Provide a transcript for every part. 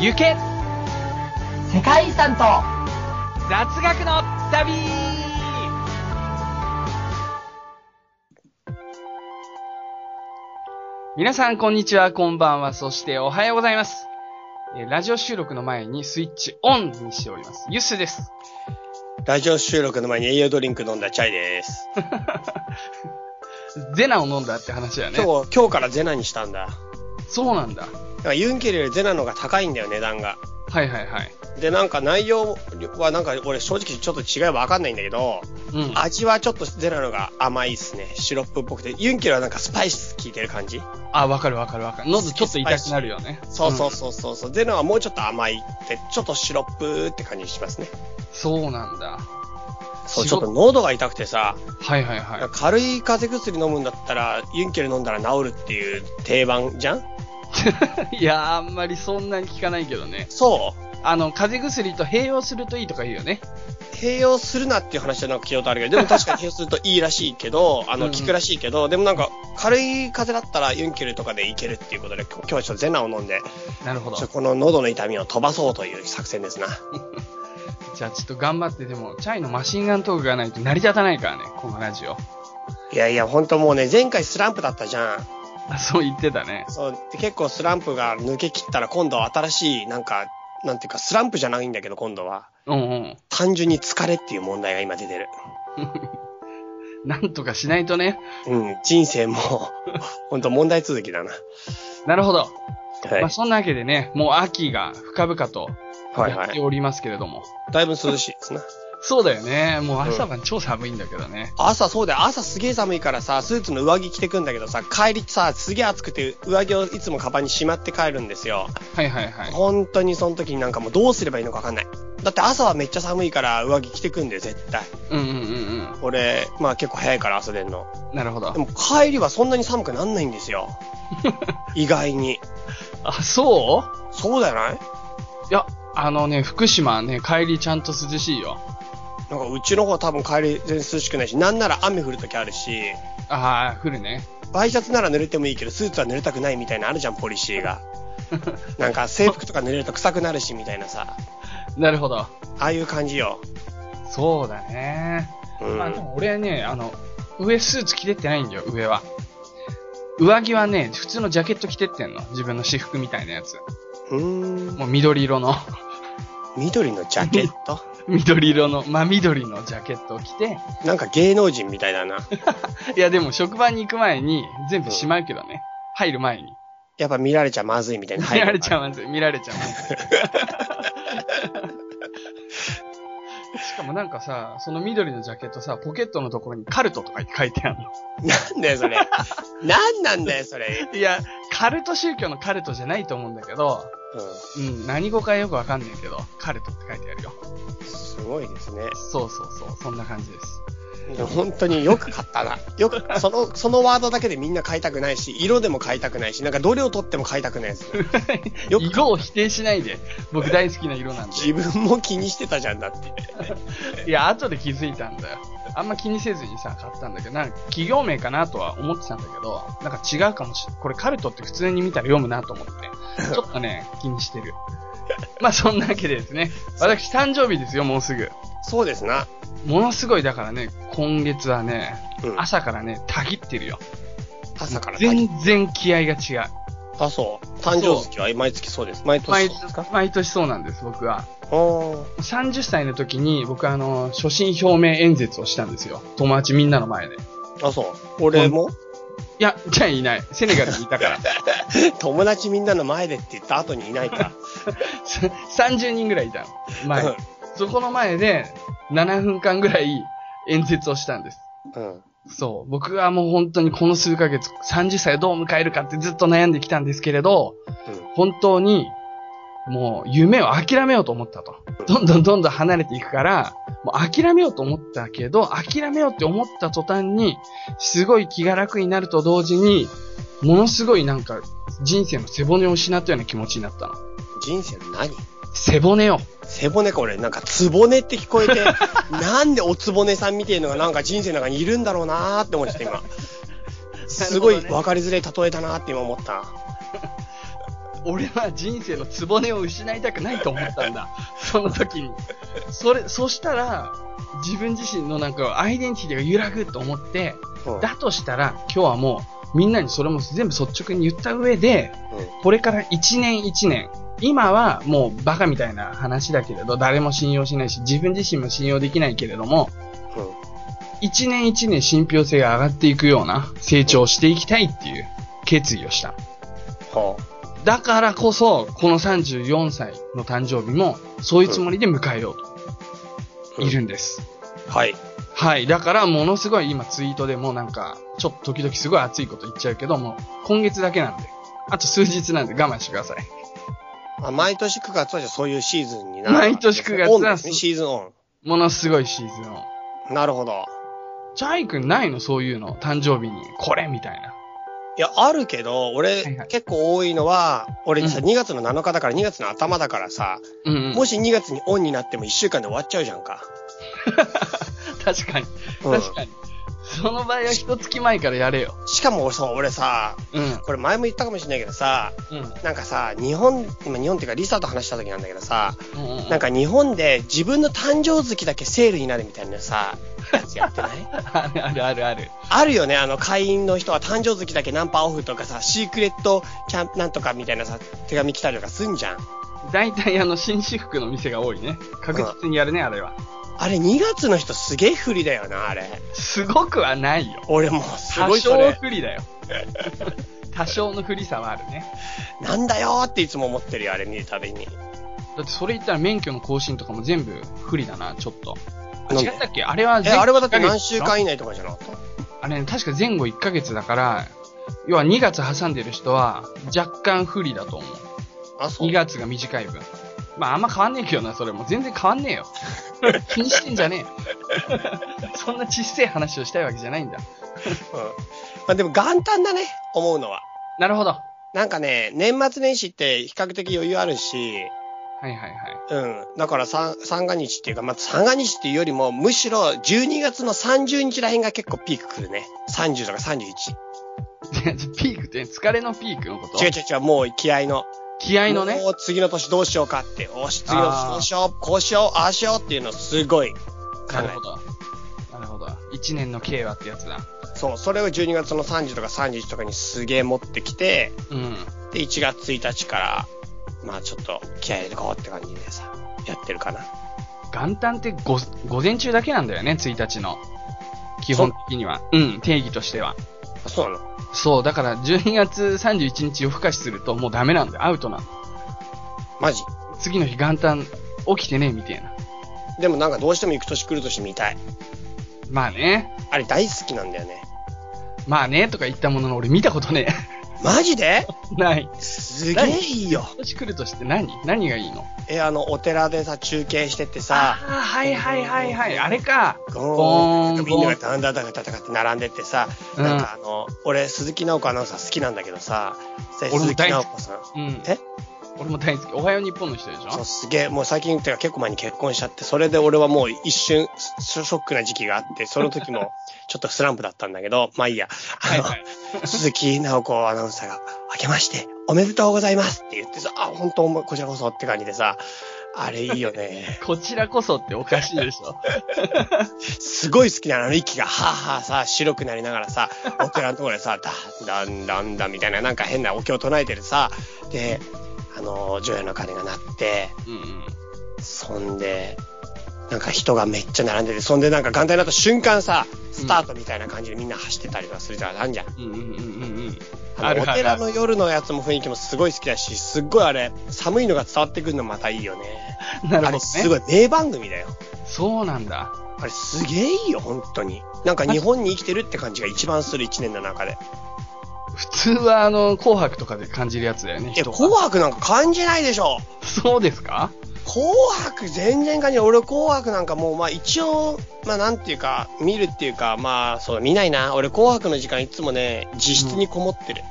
行け世界遺産と雑学の旅皆さん、こんにちは、こんばんは、そしておはようございます。えーラジオ収録の前にスイッチオンにしております。ユスです。ラジオ収録の前に栄養ドリンク飲んだチャイです。ゼナを飲んだって話だよね。今日、今日からゼナにしたんだ。そうなんだ。だからユンケルよりゼナの方が高いんだよ、値段が。はいはいはい。で、なんか内容はなんか俺正直ちょっと違いはわかんないんだけど、うん。味はちょっとゼナの方が甘いっすね。シロップっぽくて。ユンケルはなんかスパイス効いてる感じ？あ、わかるわかるわかる。喉ちょっと痛くなるよね。そうそうそうそうそう。ゼナはもうちょっと甘いって、ちょっとシロップって感じしますね。そうなんだ。そう、ちょっと喉が痛くてさ、はいはいはい。軽い風邪薬飲むんだったら、ユンケル飲んだら治るっていう定番じゃん？いやー、あんまりそんなに効かないけどね。そう。あの、風邪薬と併用するといいとか言うよね。併用するなっていう話はなんか聞いたことあるけど、でも確かに併用するといいらしいけど、あの、うんうん効くらしいけど、でもなんか、軽い風邪だったらユンケルとかでいけるっていうことで、今日はちょっとゼナを飲んで、なるほどこの喉の痛みを飛ばそうという作戦ですな。じゃあちょっと頑張って、でも、チャイのマシンガントークがないと成り立たないからね、このラジオ。いやいや、ほんともうね、前回スランプだったじゃん。あそう言ってたね。そう、で結構スランプが抜け切ったら今度は新しい、なんか、なんていうか、スランプじゃないんだけど、今度は。うんうん。単純に疲れっていう問題が今出てる。なんとかしないとね。うん、人生も、ほんと問題続きだな。なるほど。はいまあ、。そんなわけでね、もう秋が深々とはいはい。やっておりますけれども。だいぶ涼しいですな。そうだよね。もう朝晩超寒いんだけどね。朝そうだよ。朝すげえ寒いからさ、スーツの上着着てくんだけどさ、帰りさ、すげえ暑くて上着をいつもカバンにしまって帰るんですよ。はいはいはい。本当にその時になんかもうどうすればいいのかわかんない。だって朝はめっちゃ寒いから上着着てくんだよ、絶対。うんうんうん俺、まあ結構早いから朝出んの。うん。なるほどで。も帰りはそんなに寒くなんないんですよ。意外に。あ、そう？そうじゃない？いや、あのね、福島はね、帰りちゃんと涼しいよ。なんかうちの方は多分帰り全然涼しくないし、なんなら雨降る時あるし、ああ、降るね。ワイシャツなら濡れてもいいけど、スーツは濡れたくないみたいなのあるじゃん、ポリシーが。なんか制服とか濡れると臭くなるし、みたいなさ。なるほど。ああいう感じよ。そうだね。うん。まあでも俺はね、あの、上スーツ着てってないんだよ、上は。上着はね、普通のジャケット着てってんの。自分の私服みたいなやつ。うーん。もう緑色の、緑のジャケット？緑色の、真緑のジャケットを着て、なんか芸能人みたいだな。いやでも職場に行く前に全部しまうけどね。入る前に。やっぱ見られちゃまずいみたいな。見られちゃまずい。見られちゃうまずい。しかもなんかさ、その緑のジャケットさ、ポケットのところにカルトとか書いてあるの。なんだよ、それ。なんなんだよ、それ。いや、カルト宗教のカルトじゃないと思うんだけど、うん、何語かよくわかんないけど、カルトって書いてあるよ。うん。すごいですね。そうそうそう、そんな感じです。いや本当によく買ったな。よく、その、そのワードだけでみんな買いたくないし、色でも買いたくないし、なんかどれを取っても買いたくないです。よく色を否定しないで。僕大好きな色なんで。自分も気にしてたじゃんだって。いや、後で気づいたんだよ。あんま気にせずにさ、買ったんだけど、なんか企業名かなとは思ってたんだけど、なんか違うかもしれない。これカルトって普通に見たら読むなと思って、ちょっとね、気にしてる。まあそんなわけでですね、私誕生日ですよ、もうすぐ。そうですな。ものすごい、だからね、今月はね、うん。朝からね、たぎってるよ。朝から全然気合が違う。あ、そう。誕生月は毎月そうです。毎年毎そうですか？毎年そうなんです、僕は。おー。30歳の時に、僕あの、初心表明演説をしたんですよ。友達みんなの前で。いあ、そう。俺も？や、じゃあいない。セネガルにいたから。友達みんなの前でって言った後にいないか。30人ぐらいいたの。前に。そこの前で、7分間ぐらい演説をしたんです。うん。そう。僕はもう本当にこの数ヶ月、30歳をどう迎えるかってずっと悩んできたんですけれど、本当に、もう夢を諦めようと思ったと。どんどんどんどん離れていくから、もう諦めようと思ったけど、諦めようって思った途端に、すごい気が楽になると同時に、ものすごいなんか、人生の背骨を失ったような気持ちになったの。人生の何？背骨を。背骨か俺、なんか、つぼねって聞こえて、なんでおつぼねさんみてえのがなんか人生の中にいるんだろうなーって思っちゃった今。すごい分かりづらい例えだなーって今思った。俺は人生のつぼねを失いたくないと思ったんだ。その時に。それ、そしたら、自分自身のなんかアイデンティティが揺らぐと思って、うんだとしたら、今日はもう、みんなにそれも全部率直に言った上で、これから1年1年、今はもうバカみたいな話だけれど、誰も信用しないし、自分自身も信用できないけれども、うん。うん。1年1年信憑性が上がっていくような成長をしていきたいっていう決意をした。はだからこそ、この34歳の誕生日も、そういうつもりで迎えようと、いるんです。あ。はい。はい。だから、ものすごい今ツイートでもなんか、ちょっと時々すごい熱いこと言っちゃうけども、今月だけなんで、あと数日なんで我慢してください。あ毎年9月はじゃあそういうシーズンになる。毎年9月はね、シーズンオものすごいシーズンを。ン。なるほど。チャイ君ないの？そういうの？誕生日に。これみたいな。いや、あるけど、俺、はいはい結構多いのは、俺さ、うん2月の7日だから2月の頭だからさ、うん、うん。もし2月にオンになっても1週間で終わっちゃうじゃんか。確かに。うん確かに。その場合は一月前からやれよ。しかもそう、俺さ、うん。これ前も言ったかもしれないけどさ、うん。なんかさ、日本、今日本っていうかリサと話した時なんだけどさ、うんうん。なんか日本で自分の誕生月だけセールになるみたいなさ、やつやってないあるあるあるある。あるよね、あの会員の人は誕生月だけナンパオフとかさ、シークレットキャンプなんとかみたいなさ、手紙来たりとかすんじゃん。大体あの、紳士服の店が多いね。確実にやるね、あれは。あれ2月の人すげえ不利だよな、あれ。すごくはないよ。俺もうす多ごいそ少れ、不利だよ。多少の不利さはあるね。なんだよーっていつも思ってるよ、あれ見るたびに。だってそれ言ったら免許の更新とかも全部不利だな、ちょっと。あ違ったっけ？あれはえ、あれはだって何週間以内とかじゃなかった？あれね、確か前後1ヶ月だから、要は2月挟んでる人は若干不利だと思う。あ、そう。2月が短い分。まああんま変わんねえけどな、それも。全然変わんねえよ。気にしてんじゃねえよ。そんなちっせえ話をしたいわけじゃないんだ。うん。まあでも元旦だね、思うのは。なるほど。なんかね、年末年始って比較的余裕あるし、はいはいはい。うん。だから三、三が日っていうか、まあ、三が日っていうよりも、むしろ12月の30日らへんが結構ピーク来るね。30とか31。ピークって疲れのピークのこと？違う違う違う、もう気合の。気合のね？もう次の年どうしようかって。おし、次の年どうしよう、こうしよう、ああしようっていうのをすごい考えなるほど。なるほど。一年の計はってやつだ。そう、それを12月の30とか31とかにすげえ持ってきて、うん。で、1月1日から、まあちょっと気合い入れてこうって感じでさ、やってるかな。元旦ってご午前中だけなんだよね、1日の。基本的には。うん、定義としては。あそうなのそう、だから12月31日夜更かしするともうダメなんだよ。アウトなの。マジ？次の日元旦起きてね、みたいな。でもなんかどうしても行く年来る年見たい。まあね。あれ大好きなんだよね。まあね、とか言ったものの俺見たことねマジで？え。ない。すげえいいよ。年来るとして何？何がいいの？え、あの、お寺でさ、中継してってあさ、あ、はいはいはいはい。あれか。ゴゴーン。ーンみんながダンダンダンダンって並んでってさ、うん。なんかあの、俺、鈴木直子アナウンサー好きなんだけどさ、で鈴木俺も大好き。直子さん、うん。え？俺も大好き。おはよう日本の人でしそう、ょすげえ、もう最近っていうか結構前に結婚しちゃって、それで俺はもう一瞬ショショックな時期があって、その時もちょっとスランプだったんだけど、まあいいや。あの、はいはい。鈴木直子アナウンサーが、明けまして、おめでとうございますって言ってさ、あ、本当こちらこそって感じでさ、あれいいよね。こちらこそっておかしいでしょ。すごい好きなのあの息が、はぁはぁさ、白くなりながらさ、お寺のところでさ、だんだんだんだんみたいな、なんか変なお経を唱えてるさ、で、あの、除夜の鐘が鳴って、うんうん。そんで、なんか人がめっちゃ並んでて、そんでなんか元旦になった瞬間さ、スタートみたいな感じでみんな走ってたりとかするじゃん、なんじゃん。うんうんうんうんうん。あの、お寺の夜のやつも雰囲気もすごい好きだし、すっごいあれ、寒いのが伝わってくるのまたいいよね。なるほどね。あれすごい名番組だよ。そうなんだ。あれすげえいいよ、本当に。なんか日本に生きてるって感じが一番する一年の中で。普通はあの、紅白とかで感じるやつだよね。え、紅白なんか感じないでしょ。そうですか？紅白全然感じない。俺紅白なんかもう、まあ一応、まあなんていうか、見るっていうか、まあそう、見ないな。俺紅白の時間いつもね、自室にこもってる。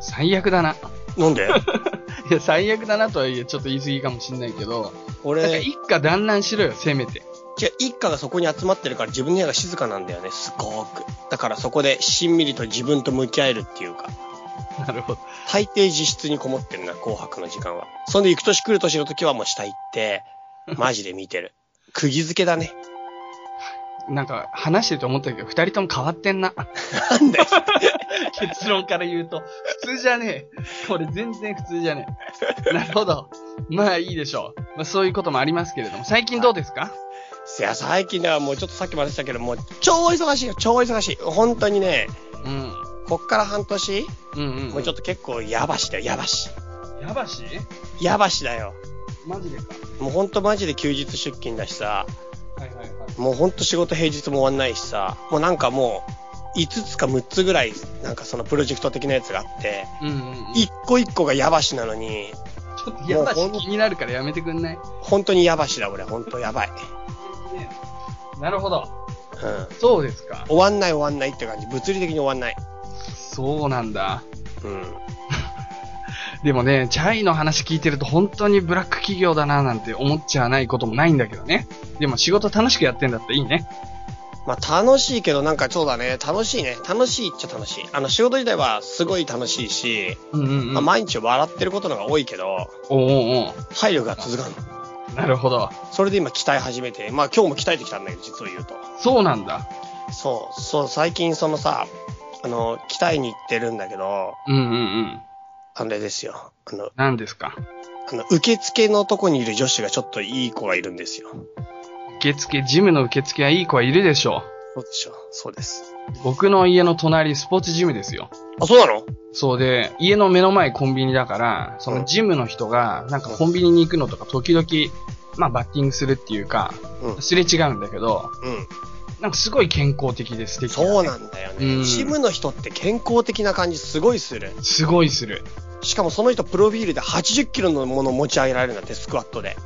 最悪だな。なんで？いや、最悪だなとはいえ、ちょっと言い過ぎかもしんないけど、なんか俺、一家団らんしろよ、せめて。違う、一家がそこに集まってるから自分の部屋が静かなんだよね、すごく。だからそこでしんみりと自分と向き合えるっていうか。なるほど。大抵自室にこもってるな、紅白の時間は。そんで行く年来る年の時はもう下行って、マジで見てる。釘付けだね。なんか、話してて思ったけど、二人とも変わってんな。なんだよ。結論から言うと。普通じゃねえ。これ全然普通じゃねえ。なるほど。まあいいでしょう。まあそういうこともありますけれども、最近どうですか？いや、最近ではもうちょっとさっきも話したけど、もう超忙しいよ、超忙しい。本当にね、うん。こっから半年、うんうん。もうちょっと結構やばしだよ、やばし。やばし？やばしだよ。マジでか？もうほんとマジで休日出勤だしさ、はいはいはい。もうほんと仕事平日も終わんないしさ、もうなんかもう、5つか6つぐらい、なんかそのプロジェクト的なやつがあって、うんうん、うん。一個一個がやばしなのに、ちょっとやばし気になるからやめてくんない？本当にやばしだ、俺。本当やばい。なるほど。うん。そうですか。終わんない終わんないって感じ。物理的に終わんない。そうなんだ。うん。でもね、チャイの話聞いてると本当にブラック企業だななんて思っちゃわないこともないんだけどね。でも仕事楽しくやってんだったらいいね。まあ楽しいけどなんかそうだね。楽しいね。楽しいっちゃ楽しい。あの仕事自体はすごい楽しいし、うんうんうん。まあ毎日笑ってることのが多いけど、おうおうお体力が続かんの。うなるほど。それで今鍛え始めて、まあ今日も鍛えてきたんだけど、実を言うと。そうなんだ。そう、そう、最近そのさ、あの、鍛えに行ってるんだけど、うんうんうん。あれですよ。あの、何ですか？あの、受付のとこにいる女子がちょっといい子がいるんですよ。受付、ジムの受付はいい子はいるでしょそうでしょ。そうです。う。僕の家の隣、スポーツジムですよ。あ、そうなの？そうで、家の目の前コンビニだから、そのジムの人が、なんかコンビニに行くのとか時々、まあバッティングするっていうか、うん。すれ違うんだけど、うん。なんかすごい健康的で素敵だねそうなんだよね。うんジムの人って健康的な感じすごいする。すごいする。しかもその人プロフィールで80キロのもの持ち上げられるんだって、スクワットで。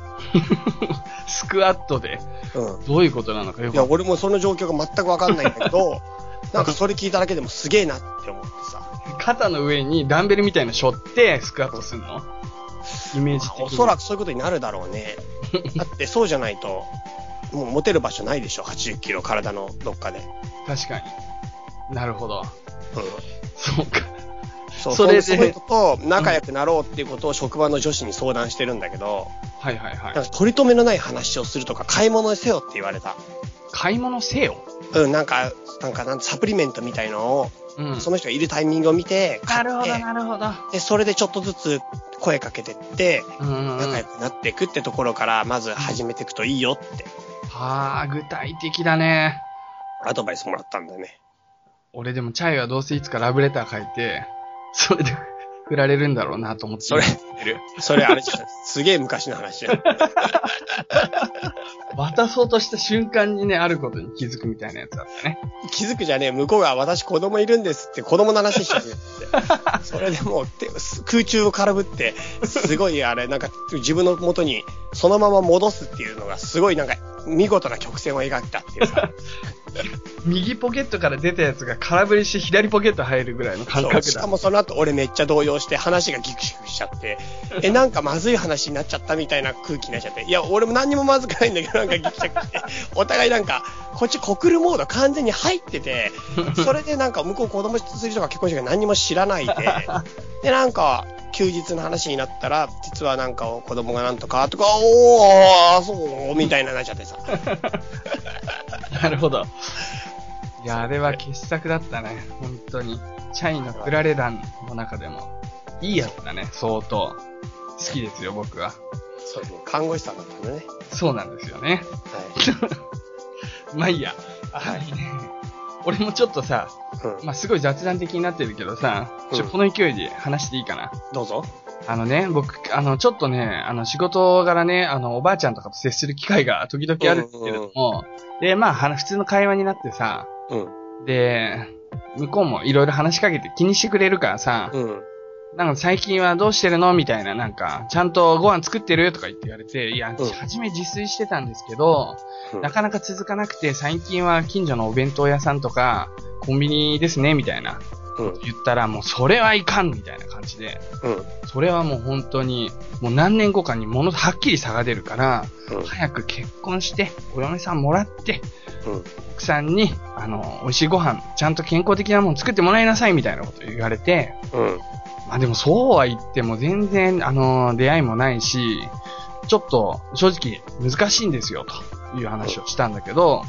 スクワットで、うん。どういうことなのかよいや、俺もその状況が全くわかんないんだけど、なんかそれ聞いただけでもすげえなって思ってさ。肩の上にダンベルみたいなの背負ってスクワットすんの？イメージ的に。おそらくそういうことになるだろうね。だってそうじゃないと、もう持てる場所ないでしょ、80キロ体のどっかで。確かに。なるほど。うん。そうか。そう、それでその人と仲良くなろうっていうことを職場の女子に相談してるんだけど、はいはいはいなん。か取り留めのない話をするとか買い物せよって言われた。買い物せよ？うん、なんか、なんかなんサプリメントみたいのを、うん。その人がいるタイミングを見て、買ってなるほど、なるほど。で、それでちょっとずつ声かけてって、うんうんうん。は仲良くなっていくってところから、まず始めていくといいよって、あ、具体的だね。アドバイスもらったんだよね。俺でもチャイはどうせいつかラブレター書いて、それで振られるんだろうなと思って。それる。それあれじゃん。すげえ昔の話じゃん。渡そうとした瞬間にね、あることに気づくみたいなやつだったね。気づくじゃねえ、向こうが私子供いるんですって子供の話してるって。それでもう手空中を空振って、すごいあれ、なんか自分の元にそのまま戻すっていうのがすごいなんか見事な曲線を描いたっていうさ。右ポケットから出たやつが空振りして左ポケット入るぐらいの感覚だ。しかもその後俺めっちゃ動揺して話がギクシクしちゃって、え、なんかまずい話になっちゃったみたいな空気になっちゃって、いや、俺も何にもまずくないんだけど、なんかギクシクして、お互いなんか、こっち告るモード完全に入ってて、それでなんか向こう子供する人が結婚してるから何にも知らないで、で、なんか、休日の話になったら、実はなんか子供がなんとかとか、おー、そう、みたいななっちゃってさ。なるほど。いや、あれは傑作だったね。本当に。チャイのクラレランの中でも。いいやつだね、相当。好きですよ、僕は。そうですね、看護師さんだったんだね。そうなんですよね。はい。まあいいや。はいね。俺もちょっとさ、うん。まあすごい雑談的になってるけどさ、ちょ、うんこの勢いで話していいかな？どうぞ。あのね、僕、あの、ちょっとね、あの、仕事柄ね、あの、おばあちゃんとかと接する機会が時々あるんですけれども、で、まあ、普通の会話になってさ、うん。で、向こうもいろいろ話しかけて気にしてくれるからさ、うん。なんか最近はどうしてるの？みたいな、なんか、ちゃんとご飯作ってる？とか言って言われて、いや、うん初め自炊してたんですけど、うんなかなか続かなくて、最近は近所のお弁当屋さんとか、コンビニですね、みたいな。うん。言ったら、もうそれはいかんみたいな感じで、うん。それはもう本当に、もう何年後かにものはっきり差が出るから、うん。早く結婚して、お嫁さんもらって、うん。奥さんに、あの、美味しいご飯、ちゃんと健康的なもの作ってもらいなさいみたいなこと言われて、うん。まあでもそうは言っても全然、あの、出会いもないし、ちょっと正直難しいんですよ、という話をしたんだけど、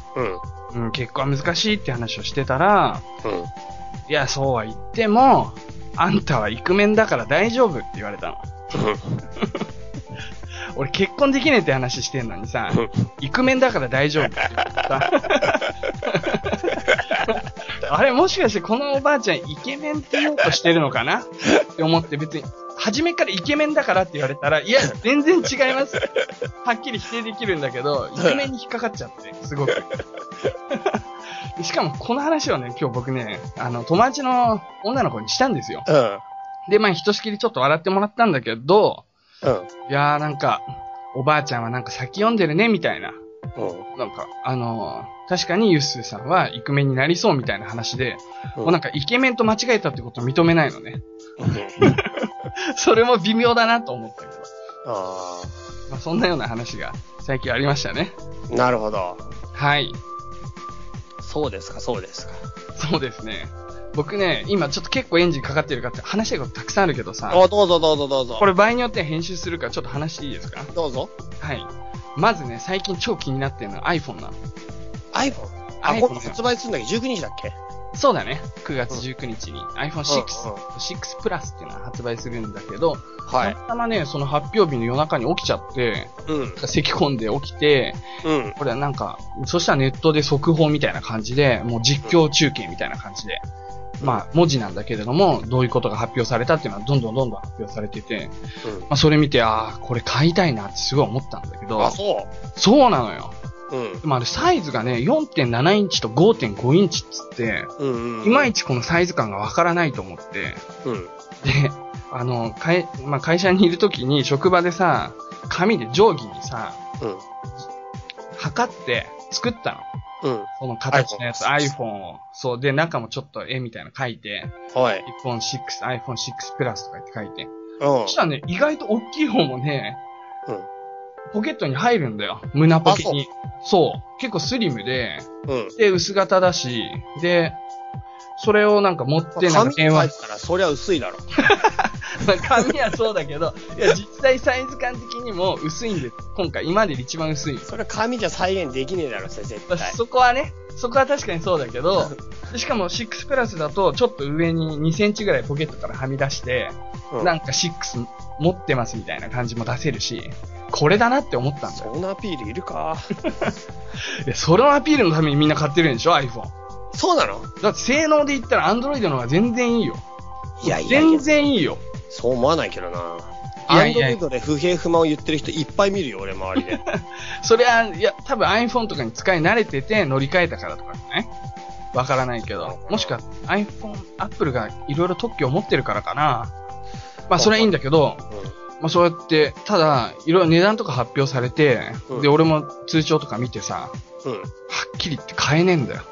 うん。うん、結婚は難しいって話をしてたら、うん。いや、そうは言っても、あんたはイクメンだから大丈夫って言われたの。俺結婚できねえって話してんのにさ、イクメンだから大丈夫って言った。あれもしかしてこのおばあちゃんイケメンって言おうとしてるのかな？って思って別に、初めからイケメンだからって言われたら、いや、全然違います。はっきり否定できるんだけど、イケメンに引っかかっちゃって、すごく。しかもこの話をね、今日僕ね、あの、友達の女の子にしたんですよ。うん。で、まあ、ひとしきりちょっと笑ってもらったんだけど、うん。いやーなんか、おばあちゃんはなんか先読んでるね、みたいな。うん。なんか、あのー確かにユッスーさんはイクメンになりそうみたいな話で、もうなんかイケメンと間違えたってことを認めないのね。それも微妙だなと思ったけど。あまあ、そんなような話が最近ありましたね。あ。なるほど。はい。そうですか、そうですか。そうですね。僕ね、今ちょっと結構エンジンかかってるかって話したいことたくさんあるけどさ、あ、どうぞどうぞどうぞ。これ場合によっては編集するからちょっと話していいですか？どうぞ。はい。まずね、最近超気になってるのは iPhone なの。iPhone? あ、今度発売するんだっけ ?19 日だっけ？そうだね。9月19日に iPhone6、うんうん6プラスっていうのは発売するんだけど、はいた。またまね、その発表日の夜中に起きちゃって、うん。咳込んで起きて、うん。これはなんか、そしたらネットで速報みたいな感じで、もう実況中継みたいな感じで、まあ、文字なんだけれども、どういうことが発表されたっていうのはどんどんどんどん発表されてて、まあ、それ見て、ああ、これ買いたいなってすごい思ったんだけうん。どあ、、そそうなのよ。う。うん。でもあれサイズがね、4.7インチと5.5インチっつって、うんうん。いまいちこのサイズ感がわからないと思って、うん。で、あの、会、まあ、会社にいるときに職場でさ、紙で定規にさ、うん。測って作ったの。うん。その形のやつ、iPhone を。そう。で、中もちょっと絵みたいなの描いて、はい。iPhone 6、iPhone 6 Plus とか言って書いて。うんそし。たらね、意外と大きい方もね、うんポケットに入るんだよ。胸ポケに。そう。結構スリムで、うん。で、薄型だし、で、それをなんか持って、なんか電話書いてたら、そりゃ薄いだろ。まあ紙はそうだけど、いや、実際サイズ感的にも薄いんです。今回、今までで一番薄い。それ紙じゃ再現できねえだろ、それ絶まあ対。そこはね、そこは確かにそうだけど、で しかも6プラスだと、ちょっと上に2センチぐらいポケットからはみ出して、うんなんか6持ってますみたいな感じも出せるし、これだなって思ったんだよ。そんなアピールいるか？で、そのアピールのためにみんな買ってるんでしょ ?iPhone。そうなの？だって性能で言ったら Android の方が全然いいよ。いやいやい全や、然いいよ。そう思わないけどな。いアやいやンドロイドで不平不満を言ってる人いっぱい見るよ、俺周りで。それは、いや、多分 iPhone とかに使い慣れてて乗り換えたからとかね。わからないけど。もしくは iPhone、Apple がいろいろ特許を持ってるからかな。まあそれはいいんだけど、まあそうやって、ただ、いろいろ値段とか発表されて、うんで、俺も通帳とか見てさ、はうん。うん。っきり言って買えねえんだよ。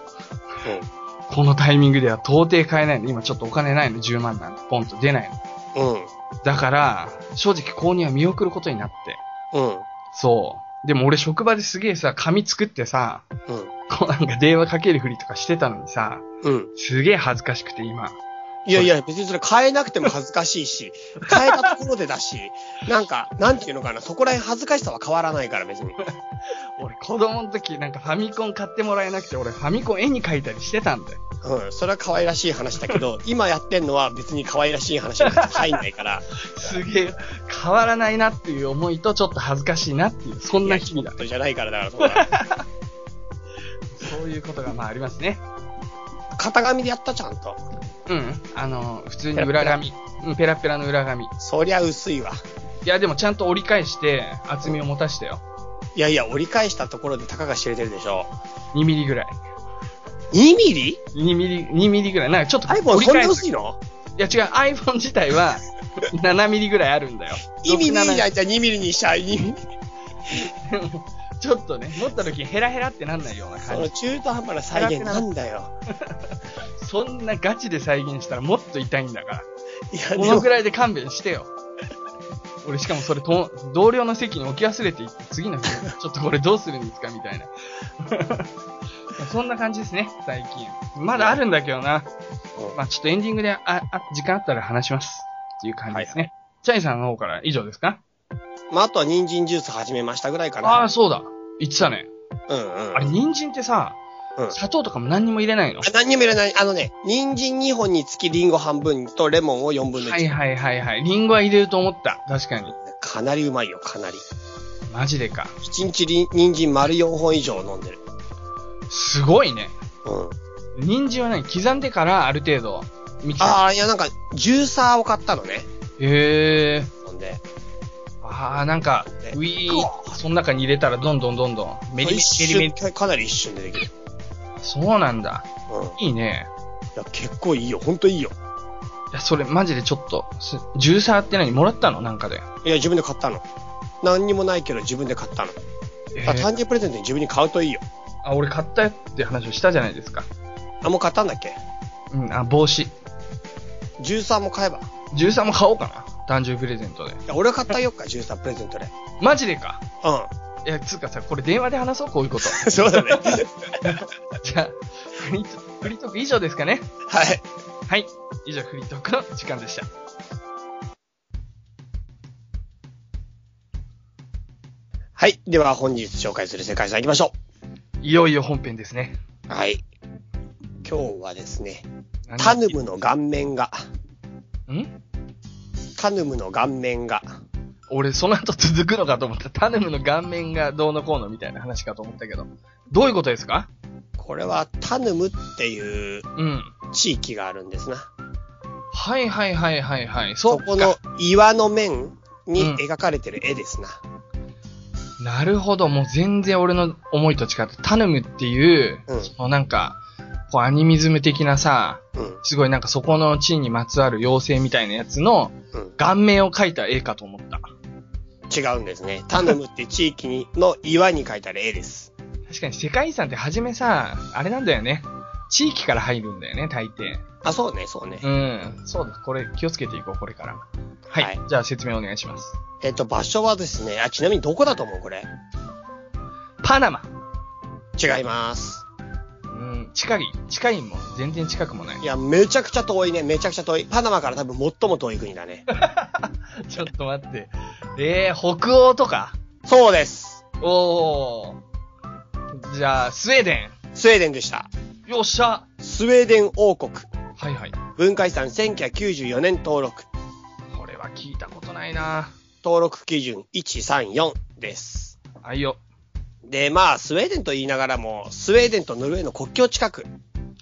このタイミングでは到底買えないの。今ちょっとお金ないの、10万なんてポンと出ないの。うん。だから、正直購入は見送ることになって。うん。そう。でも俺職場ですげえさ、紙作ってさ、うん。こうなんか電話かけるふりとかしてたのにさ、うん。すげえ恥ずかしくて今。いやいや、別にそれ変えなくても恥ずかしいし、変えたところでだし、なんか、なんていうのかな、そこら辺恥ずかしさは変わらないから別に。俺子供の時なんかファミコン買ってもらえなくて俺ファミコン絵に描いたりしてたんだよ。うん、それは可愛らしい話だけど、今やってんのは別に可愛らしい話が入んないから、すげえ変わらないなっていう思いとちょっと恥ずかしいなっていう、そんな日々だじゃないからだから、そうだ。そういうことがまあありますね。型紙でやったちゃんと。うん。あの、普通に裏紙。うん、ペラペラの裏紙。いそりゃ薄いわ。や、でもちゃんと折り返して厚みを持たしたよ。いやいや、折り返したところでたかが知れてるでしょ。2ミリぐらい。2ミリ？2ミリ、2ミリぐらい。なんかちょっと ?iPhone そんな薄いの？いや違う、iPhone 自体は7ミリぐらいあるんだよ。意味ねえじゃん。ん、じゃあ2ミリにしちゃう。2ミリ ちょっとね、持った時にヘラヘラってなんないようなその感じ。中途半端な再現なんだよ。そんなガチで再現したらもっと痛いんだから。いや、このぐ、らいで勘弁してよ。俺しかもそれと、同僚の席に置き忘れていって、次の日、ちょっとこれどうするんですかみたいな。そんな感じですね、最近。まだあるんだけどな。うんまあちょっとエンディングで、あ、あ、時間あったら話します。っていう感じですね。チャイさんの方から以上ですか？まあ、あとは人参ジュース始めましたぐらいかあな。あ、そうだ。言ってたね。うんうん。あれ、人参ってさ、うん砂糖とかも何にも入れないの？あ何にも入れない。あのね、人参2本につきリンゴ半分とレモンを4分の1。はいはいはいはい。リンゴは入れると思った。確かに。かなりうまいよ、かなり。マジでか。1日り人参丸4本以上飲んでる。すごいね。うん。人参は何？刻んでからある程度、ああ、いやなんか、ジューサーを買ったのね。へえ。ほんで。ああ、なんか、ウィー、その中に入れたらどんどんどんどん、メリメ一リメリメかなり一瞬でできる。そうなんだ。うん。いいね。いや、結構いいよ。ほんといいよ。いや、それマジでちょっと、すジューサーって何もらったの？なんかで。いや、自分で買ったの。何にもないけど自分で買ったの。えあ、誕生日プレゼントに自分に買うといいよ。あ、俺買ったよって話をしたじゃないですか。あ、もう買ったんだっけ？うん、あ、帽子。ジューサーも買えば。いジューサーも買おうかな。誕生日プレゼントで。や、俺が買ったよっか、ジューサープレゼントで。マジでか？ういや、つうかさ、これ電話で話そう、こういうこと。ん。そうだね。じゃあ、フリートフリートーク以上ですかね。はい。はい。以上、フリートークの時間でした。はい。では、本日紹介する世界遺産行きましょいよいよ本編ですね。う。はい。今日はですね、何タヌムの顔面が、ん？タヌムの顔面が、俺、その後続くのかと思った。タヌムの顔面がどうのこうのみたいな話かと思ったけど。どういうことですか？これはタヌムっていううん。地域があるんですな。はいはいはいはいはい。そこの岩の面にうん描かれてる絵ですな。なるほど。もう全然俺の思いと違って、タヌムっていう、うんそのなんか、こうアニミズム的なさ、うん。すごいなんかそこの地にまつわる妖精みたいなやつのうん。顔面を描いた絵かと思った。違うんですね。タヌムって地域にの岩に描いてある絵です。確かに世界遺産って初めさ、あれなんだよね。地域から入るんだよね、大抵。あ、そうね、そうね。うん。そうです。これ気をつけていこう、これから。はい。はいじゃあ説明お願いします。えっと、場所はですね、あ、ちなみにどこだと思うこれ？パナマ。違います。うん、近い、近いもん。全然近くもないい。や、めちゃくちゃ遠いね。めちゃくちゃ遠い。パナマから多分最も遠い国だね。ちょっと待って。えー、北欧とか？そうです。おー。じゃあ、スウェーデスウェーデンでした。ン。よっしゃ。スウェーデン王国。はいはい。文化遺産1994年登録。これは聞いたことないな登録基準134です。あいよ。で、まあ、スウェーデンと言いながらも、スウェーデンとノルウェーの国境近く。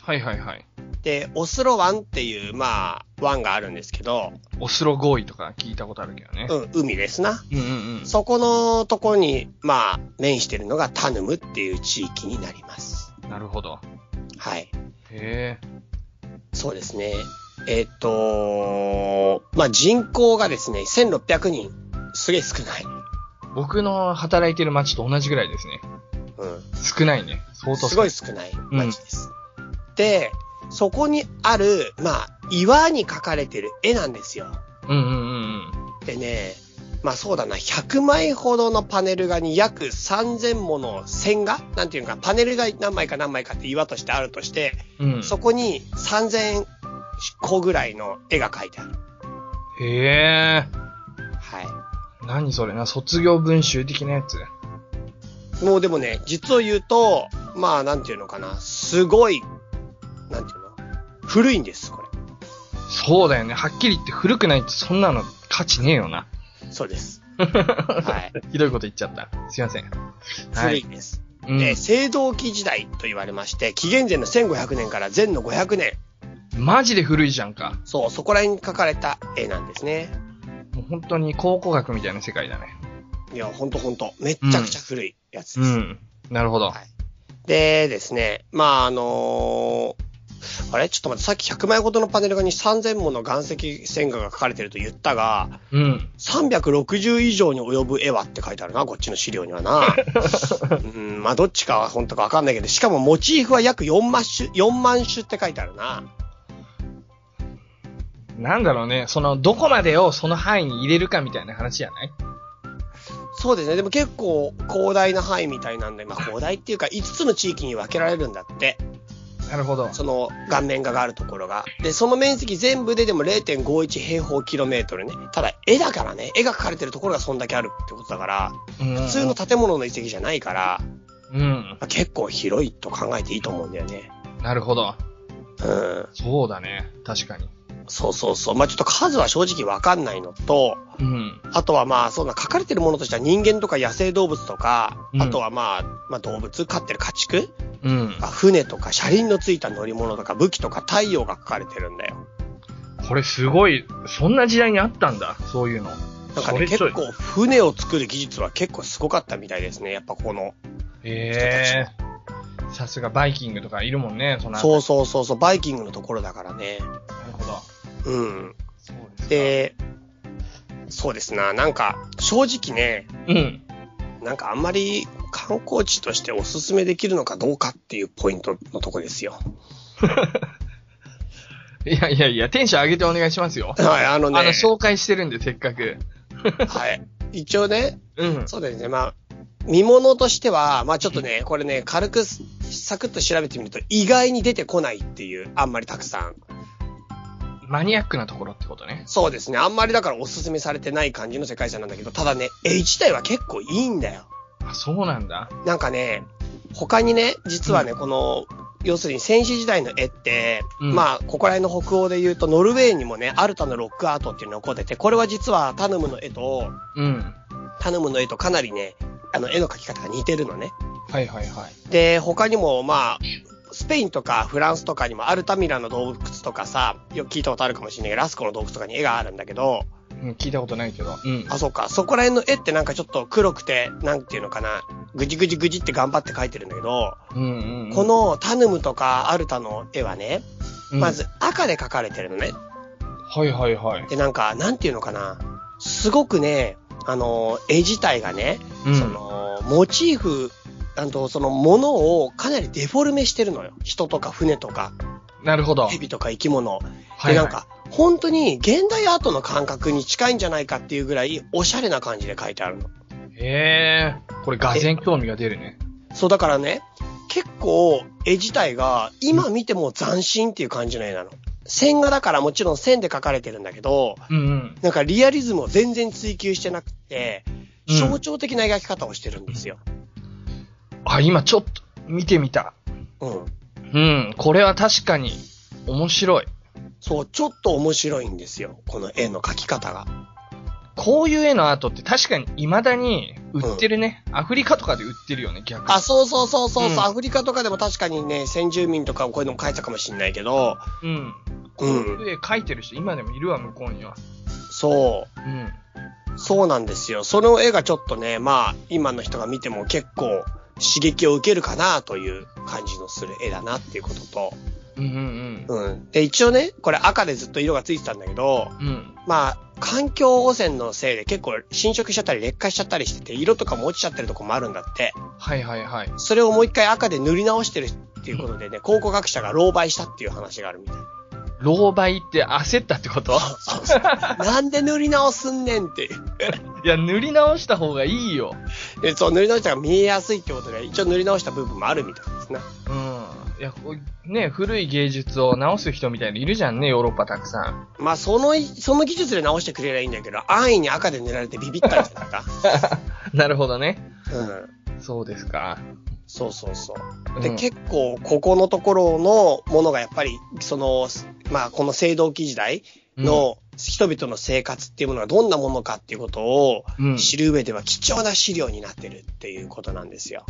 はいはいはい。で、オスロ湾っていう、まあ、湾があるんですけど、オスロ合意とか聞いたことあるけどね。うん、海ですな。うんうんうん。そこのとこに、まあ、面してるのがタヌムっていう地域になります。なるほど。はい。へえ。そうですね。えっ、と、まあ、人口がですね、1600人。すげえ少ない。僕の働いてる町と同じぐらいですね。うん。少ないね。相当すごい少少ない町です。で、そこにある、まあ、岩に描かれてる絵なんですよ。うんうんうんでね、まあそうだな、100枚ほどのパネル画に約3000もの線画？なんていうのか、パネルが何枚か何枚かって岩としてあるとして、うん。うん。そこに3000個ぐらいの絵が描いてある。へえ。は何それ？な、卒業文集的なやつ？い。もうでもね、実を言うと、まあなんていうのかな、すごい、なんていうの？古いんです、これ。そうだよね。はっきり言って古くないとそんなの価値ねえよな。そうです。はい。ひどいこと言っちゃった。すいません。は古い。です。うんで、青銅器時代と言われまして、紀元前の1500年から前の500年。マジで古いじゃんか。そう、そこら辺に描かれた絵なんですね。本当に考古学みたいな世界だね。いや、ほんとほんと。めっちゃくちゃ古いやつです。うん。なるほど。はいでですね、まああのーあれ？ちょっと待って、さっき100枚ほどのパネル画に3000もの岩石線画が描かれてると言ったが、うん。360以上に及ぶ絵はって書いてあるな、こっちの資料にはな。うん、まあどっちかは本当かわかんないけど、しかもモチーフは約4万種、4万種って書いてあるな。なんだろうね。その、どこまでをその範囲に入れるかみたいな話じゃない？そうですね。でも結構広大な範囲みたいなんで、まあ広大っていうか5つの地域に分けられるんだって。なるほど。その顔面画があるところが。で、その面積全部ででも0.51平方キロメートルね。ただ絵だからね、絵が描かれてるところがそんだけあるってことだから、普普通の建物の遺跡じゃないから、うん。まあ結構広いと考えていいと思うんだよね。なるほど。うん。そうだね。確かに。そうそうそう。まあちょっと数は正直わかんないのと、うん。あとはまあ、そんな書かれてるものとしては人間とか野生動物とか、うんあとはまあ、まあ動物、飼ってる家畜うん。あ船とか車輪のついた乗り物とか武器とか太陽が書かれてるんだよ。これすごい、そんな時代にあったんだ。そういうの。なんかね、結構船を作る技術は結構すごかったみたいですね。やっぱこの。へえ。さすがバイキングとかいるもんね、その。そうそうそうそう、バイキングのところだからね。なるほど。うん。そうでそうですな。なんか、正直ね、うん。なんかあんまり観光地としておすすめできるのかどうかっていうポイントのとこですよ。いやいやいや、テンション上げてお願いしますよ。はい、あのね。あの、紹介してるんで、せっかく。はい。一応ね、うん。そうですね。まあ、見物としては、まあちょっとね、これね、軽くすサクッと調べてみると、意外に出てこないっていう、あんまりたくさん。マニアックなところってことね。そうですね。あんまりだからおすすめされてない感じの世界遺産なんだけど、ただね、絵自体は結構いいんだよ。あ、そうなんだ。なんかね、他にね、実はね、この、要するに戦士時代の絵って、うんまあ、ここら辺の北欧で言うと、ノルウェーにもね、アルタのロックアートっていうのが残ってて、これは実はタヌムの絵と、うん。タヌムの絵とかなりね、あの、絵の描き方が似てるのね。はいはいはい。で、他にも、まあ、スペインとかフランスとかにもアルタミラの洞窟とかさ、よく聞いたことあるかもしれないけど、ラスコの洞窟とかに絵があるんだけど、うん、聞いたことないけど。うん。あ、そうか、そこら辺の絵ってなんかちょっと黒くて、なんていうのかな、ぐじぐじぐじって頑張って描いてるんだけど、うんうんうん。こ、のタヌムとかアルタの絵はね、うんまず、赤で描かれてるのね。はいはいはい。で、なんか、なんていうのかな、すごくね、あの、絵自体がね、うんその、モチーフ、あと、その、ものをかなりデフォルメしてるのよ。人とか船とか、なるほど。蛇とか生き物。はで、いはいなんか、本当に現代アートの感覚に近いんじゃないかっていうぐらい、おしゃれな感じで描いてあるの。へえ。これ、がぜん興味が出るね。そう、だからね、結構、絵自体が、今見ても斬新っていう感じの絵なの。線画だからもちろん線で描かれてるんだけど、うんうん。なんかリアリズムを全然追求してなくて、うん象徴的な描き方をしてるんですよ。あ、今ちょっと見てみた。うん。うん。これは確かに面白い。そう、ちょっと面白いんですよ。この絵の描き方が。こういう絵のアートって確かに未だに売ってるね。アフリカとかで売ってるよね、逆に。あ、そうそうそうそうそう、うんアフリカとかでも確かにね、先住民とかこういうのも描いたかもしんないけど、うん。こううんいう絵描いてる人、今でもいるわ、向こうには。そうん。う、そうなんですよ。その絵がちょっとね、まあ、今の人が見ても結構刺激を受けるかなという感じのする絵だなっていうことと、うんうんうん。うん。で、一応ね、これ赤でずっと色がついてたんだけど、うん。まあ、環境汚染のせいで結構侵食しちゃったり劣化しちゃったりしてて、色とかも落ちちゃってるとこもあるんだって。はいはいはい。それをもう一回赤で塗り直してるっていうことでね、考古学者が狼狽したっていう話があるみたい。狼狽って焦ったってこと？なんで塗り直すんねんって いや、塗り直した方がいいよ。でそう、塗り直したら見えやすいってことで、一応塗り直した部分もあるみたいですね。うん。いや、こうね、古い芸術を直す人みたいにいるじゃんね、ヨーロッパたくさん。まあ、その、その技術で直してくれりゃいいんだけど、安易に赤で塗られてビビったんじゃないか。なるほどね。うん。そうですか。そうそうそう。で、うん結構、ここのところのものがやっぱり、その、まあ、この青銅器時代の人々の生活っていうものがどんなものかっていうことをうん知る上では貴重な資料になってるっていうことなんですよ。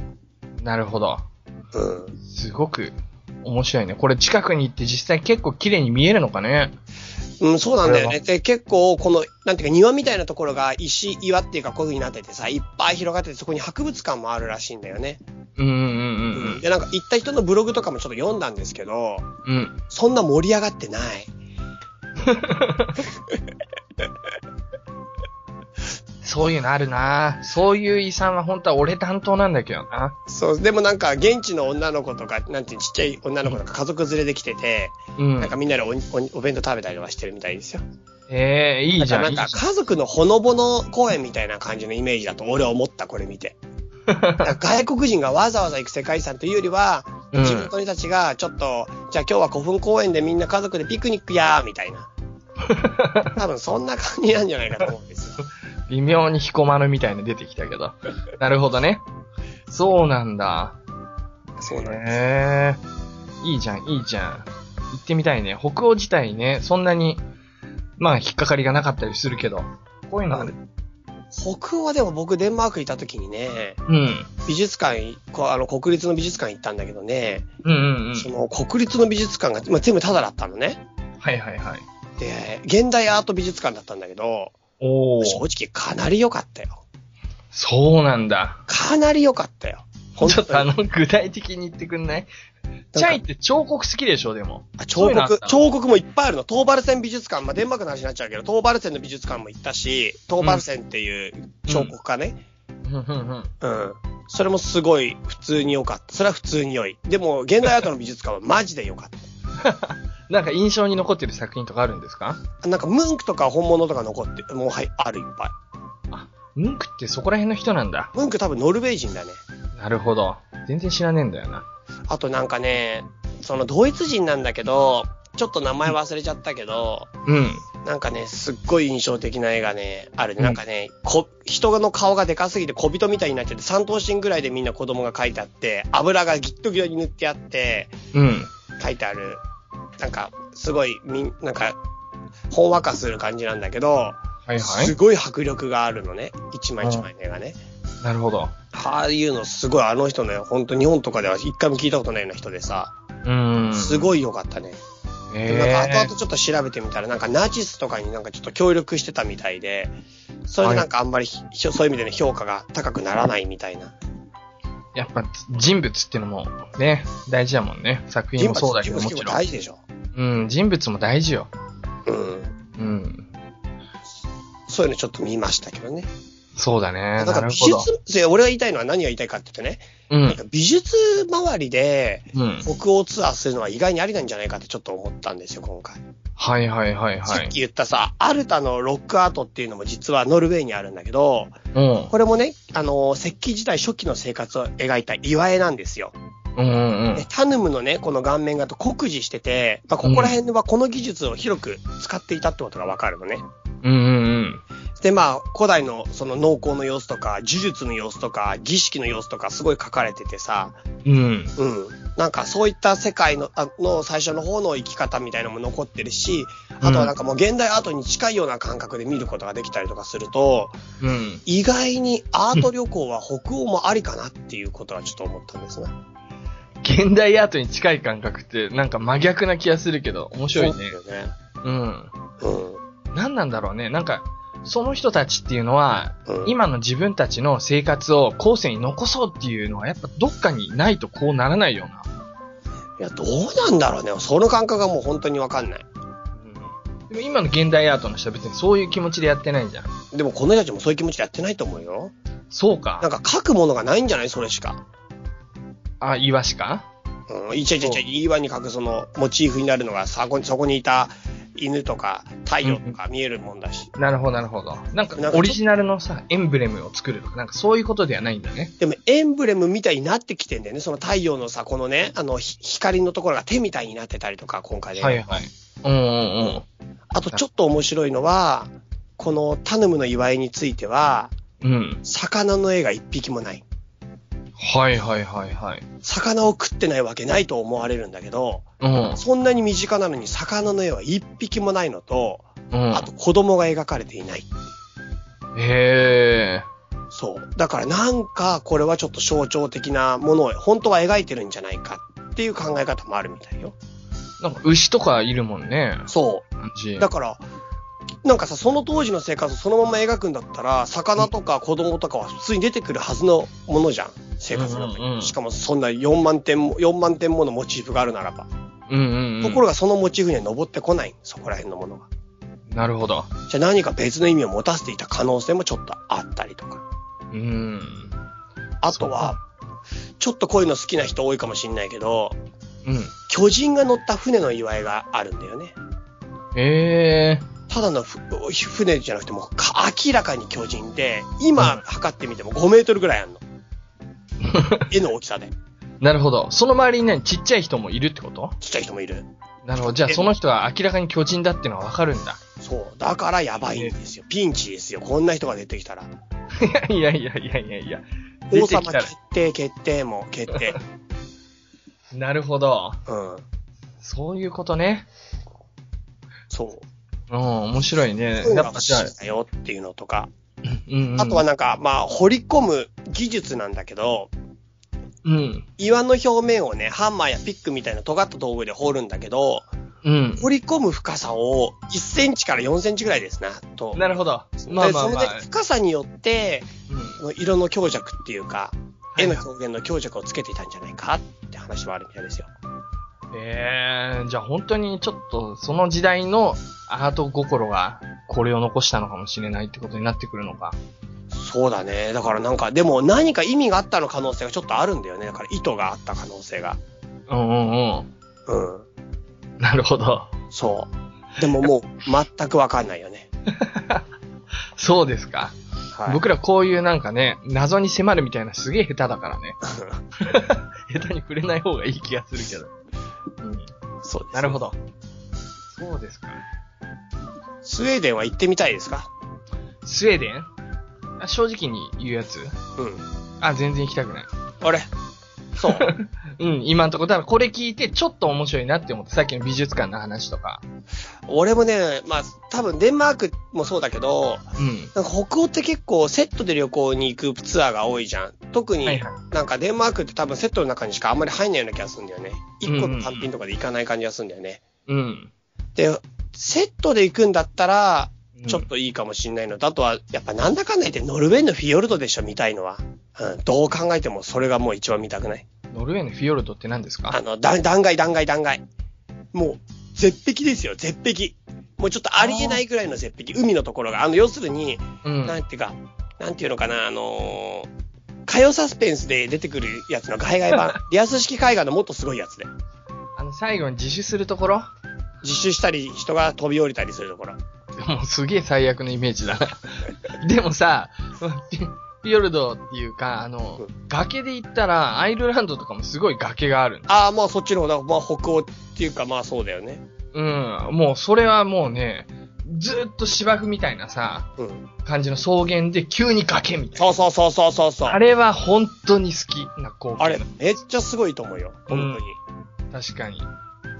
なるほど。うん。すごく面白いね。これ近くに行って実際結構綺麗に見えるのかね？うん、そうなんだよね。で、結構、この、なんていうか、庭みたいなところが石、岩っていうか、こういう風になっててさ、いっぱい広がってて、そこに博物館もあるらしいんだよね。うんうんうんうんで、なんか、行った人のブログとかもちょっと読んだんですけど、うん。うん。そんな盛り上がってない。そういうのあるなそういう遺産は本当は俺担当なんだけどな。そう、でもなんか、現地の女の子とか、なんていう、ちっちゃい女の子とか家族連れで来てて、うんなん。かみんなでおおお弁当食べたりとかしてるみたいですよ。ええいいじゃん。なんか家族のほのぼの公演みたいな感じのイメージだと俺は思った、これ見て。外国人がわざわざ行く世界遺産というよりは、うん地元の人たちがちょっと、じゃあ今日は古墳公園でみんな家族でピクニックやーみたいな。多分そんな感じなんじゃないかと思う。微妙に彦摩呂みたいなの出てきたけど。なるほどね。そうなんだ。そうなんです。へえ。いいじゃん、いいじゃん。行ってみたいね。北欧自体ね、そんなに、まあ、引っかかりがなかったりするけど、こういうのはね、北欧はでも僕デンマーク行った時にね、うん。美術館、こうあの国立の美術館行ったんだけどね、うんうんうん。その国立の美術館が、まあ、全部タダだったのね。はいはいはい。で、現代アート美術館だったんだけど、お正直かなり良かったよ。そうなんだ。かなり良かったよ。本ちょっとあの、具体的に言ってくんない？チャイって彫刻好きでしょ、でも。あ彫刻、彫刻もいっぱいあるの。トーバルセン美術館、まあ、デンマークの話になっちゃうけど、トーバルセンの美術館も行ったし、トーバルセンっていう彫刻家ね。うんうんうん。うん。それもすごい普通に良かった。それは普通に良い。でも、現代アートの美術館はマジで良かっ なんか印象に残ってる作品とかあるんですか？た。なんかムンクとか本物とか残って、もうはい、あるいっぱい。ムンクってそこら辺の人なんだ。ムンク多分ノルウェー人だね。なるほど。全然知らねえんだよな。あとなんかね、そのドイツ人なんだけど、ちょっと名前忘れちゃったけど、うん。なんかね、すっごい印象的な絵がね、あるね。うんなんかね、こ、人の顔がでかすぎて小人みたいになっちゃって、三頭身ぐらいでみんな子供が描いてあって、油がギットギトに塗ってあって、うん。書いてある。なんか、すごい、みん、なんか、ほんわかする感じなんだけど、はいはいす。ごい迫力があるのね。一枚一枚の絵がね。なるほど。ああいうのすごい、あの人ね、ほんと日本とかでは一回も聞いたことないような人でさ、うーん。すい。ごい良かったね。えなんか後え々ちょっと調べてみたら、なんかナチスとかになんかちょっと協力してたみたいで、それでなんかあんまりひ、そういう意味での評価が高くならないみたいな。やっぱ人物っていうのもね、大事だもんね。作品もそうだけどもちろん。大事でしょ。うん、人物も大事よ。うん。うん。そういうのちょっと見ましたけどね。そうだね。なんなか美術俺が言いたいのは何が言いたいかって言ってね、うんなんか。美術周りでうん。北欧ツアーするのは意外にありなんじゃないかってちょっと思ったんですよ、今回。はいはいはいはい。さっき言ったさ、アルタのロックアートっていうのも実はノルウェーにあるんだけど、うん。これもね、あの、石器時代初期の生活を描いた岩絵なんですよ。うんうんでタヌムのね、この顔面がと酷似してて、まあ、ここら辺はこの技術を広く使っていたってことがわかるのね。うんうん。で、まあ、古代のその農耕の様子とか、呪術の様子とか、儀式の様子とかすごい書かれててさ、うん。うん。なんかそういった世界の、あの最初の方の生き方みたいなのも残ってるし、あとはなんかもう現代アートに近いような感覚で見ることができたりとかすると、うん。意外にアート旅行は北欧もありかなっていうことはちょっと思ったんですね。現代アートに近い感覚ってなんか真逆な気がするけど、面白いねそう。だよね。うん。うん。何なんだろうね。なんか、その人たちっていうのは、うん今の自分たちの生活を後世に残そうっていうのはやっぱどっかにないとこうならないような。いや、どうなんだろうね。その感覚がもう本当にわかんない。うん、でも今の現代アートの人は別にそういう気持ちでやってないじゃん。でもこの人たちもそういう気持ちでやってないと思うよ。そうか。なんか書くものがないんじゃないそれしか。あ、岩しか？うん。いちゃいちゃいちゃ、岩に書くそのモチーフになるのがそこに、そこにいた犬とか太陽とか見えるもんだし。なるほど、なるほど。なんかオリジナルのさ、エンブレムを作るとか、なんかそういうことではないんだね。でもエンブレムみたいになってきてんだよね。その太陽のさ、このね、あの、ひ光のところが手みたいになってたりとか、今回で。はいはい。うんうんうん。あとちょっと面白いのは、このタヌムの祝いについては、うん。魚の絵が一匹もない。はいはいはいはい。魚を食ってないわけないと思われるんだけど、うん。そんなに身近なのに魚の絵は一匹もないのと、うんあ。と子供が描かれていない。へえ。そう。だからなんかこれはちょっと象徴的なものを本当は描いてるんじゃないかっていう考え方もあるみたいよ。なんか牛とかいるもんね。そ。う。だから、なんかさ、その当時の生活をそのまま描くんだったら、魚とか子供とかは普通に出てくるはずのものじゃん。生活の中に。うんうんうんしかもそんな4万点も、4万点ものモチーフがあるならば。うんうんうん。ところがそのモチーフには登ってこない。そこら辺のものが。なるほど。じゃあ何か別の意味を持たせていた可能性もちょっとあったりとか。うん。あとは、ちょっとこういうの好きな人多いかもしんないけど、うん。巨人が乗った船の祝いがあるんだよね。へえ。ただのふ船じゃなくてもうか明らかに巨人で、今測ってみても5メートルぐらいあるの。絵の大きさで。なるほど。その周りに何ちっちゃい人もいるってこと？ちっちゃい人もいる。なるほど。じゃあその人は明らかに巨人だっていうのはわかるんだ。そう。だからやばいんですよ。ピンチですよ。こんな人が出てきたら。いやいやいやいやいや。王様決定決定もう決定。なるほど。うん。そういうことね。そう。うん、面白いねやっぱじゃあ、だよっていうのとか。うん、うん。あとはなんか、まあ、掘り込む技術なんだけど、うん。岩の表面をね、ハンマーやピックみたいな尖った道具で掘るんだけど、うん。掘り込む深さを1センチから4センチぐらいですな、と。なるほど。まあまあまあでそれで。深さによって、うん色の強弱っていうか、い絵の表現の強弱をつけていたんじゃないかって話はあるみたいですよ。ええじゃあ本当にちょっとその時代のアート心がこれを残したのかもしれないってことになってくるのか。そうだね。だからなんか、でも何か意味があったの可能性がちょっとあるんだよね。だから意図があった可能性が。うんうんうん。うん。なるほど。そう。でももう全くわかんないよね。そうですか。はい。僕らこういうなんかね、謎に迫るみたいなすげえ下手だからね。下手に触れない方がいい気がするけど。うん。そうです。なるほ。ど。そうですか。スウェーデンは行ってみたいですか？スウェーデン？あ正直に言うやつ？うん。あ、全然行きたくない。あれ？そう。うん、今んとこ。だからこれ聞いてちょっと面白いなって思って、さっきの美術館の話とか。俺もね、まあ、多分デンマークもそうだけど、うん。なんか北欧って結構セットで旅行に行くツアーが多いじゃん。特に、なんかデンマークって多分セットの中にしかあんまり入んないような気がするんだよね。一個の単品とかで行かない感じがするんだよね。うん。で、セットで行くんだったら、うんちょっといいかもしんないのと、あとは、やっぱなんだかんだ言ってノルウェーのフィヨルドでしょ、見たいのは。うん、どう考えてもそれがもう一番見たくない。ノルウェーのフィヨルドって何ですか？あの、断断崖断崖断崖。もう、絶壁ですよ、絶壁。もうちょっとありえないぐらいの絶壁。海のところが。あの、要するに、うん。なんていうか、なんていうのかな、あのー、火曜サスペンスで出てくるやつの海外版。リアス式海岸のもっとすごいやつで。あの、最後に自首するところ？実習したり、人が飛び降りたりするところ。もうすげえ最悪のイメージだな。でもさ、フィヨルドっていうか、あの、崖で言ったら、アイルランドとかもすごい崖があるんだ。ああ、まあそっちの方だ。まあ北欧っていうかまあそうだよね。うん。もうそれはもうね、ずーっと芝生みたいなさ、うん。感じの草原で急に崖みたいそうそうそうそうそうそう。な。あれは本当に好きな光景。あれ、めっちゃすごいと思うよ。本当に。確かに。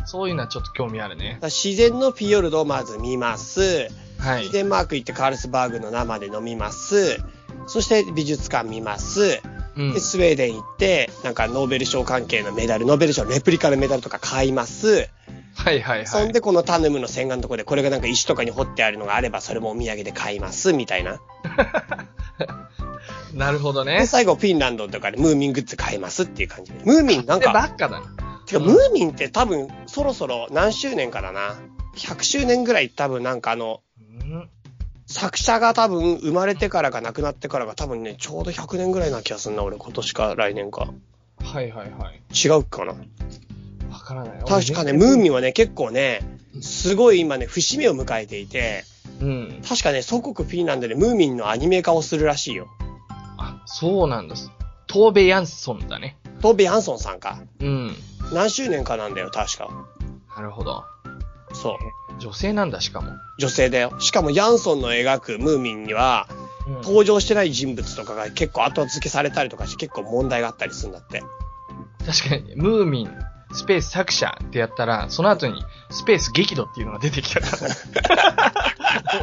そういうのはちょっと興味あるね自然のフィヨルドをまず見ます。はい。デンマーク行ってカールスバーグの生で飲みます。そして美術館見ます。うんで、。スウェーデン行って、なんかノーベル賞関係のメダル、ノーベル賞のレプリカのメダルとか買います。はいはいはい。そんでこのタヌムの洗顔のとこでこれがなんか石とかに彫ってあるのがあればそれもお土産で買います、みたいな。なるほどで、ね。最後フィンランドとかでムーミングッズ買いますっていう感じで。ムーミンなんで、ばか、っかだな。てかムーミンって多分そろそろ何周年かだな。100周年ぐらい多分なんかあの、うん作者が多分生まれてからか亡くなってからが多分ね、ちょうど100年ぐらいな気がするな、俺今年か来年か。はいはいはい。違うかな。わからない。確かね、ムーミンはね、結構ね、すごい今ね、節目を迎えていて、うん。確かね、祖国フィンランドでムーミンのアニメ化をするらしいよ。あ、そうなんです。トーベ・ヤンソンだね。トーベ・ヤンソンさんか。うん。何周年かなんだよ、確か。なるほど。そう。女性なんだ、しかも。女性だよ。しかもヤンソンの描くムーミンには、うん登場してない人物とかが結構後付けされたりとかして結構問題があったりするんだって。確かに、ムーミン、スペース作者ってやったら、その後に、スペース激怒っていうのが出てきたか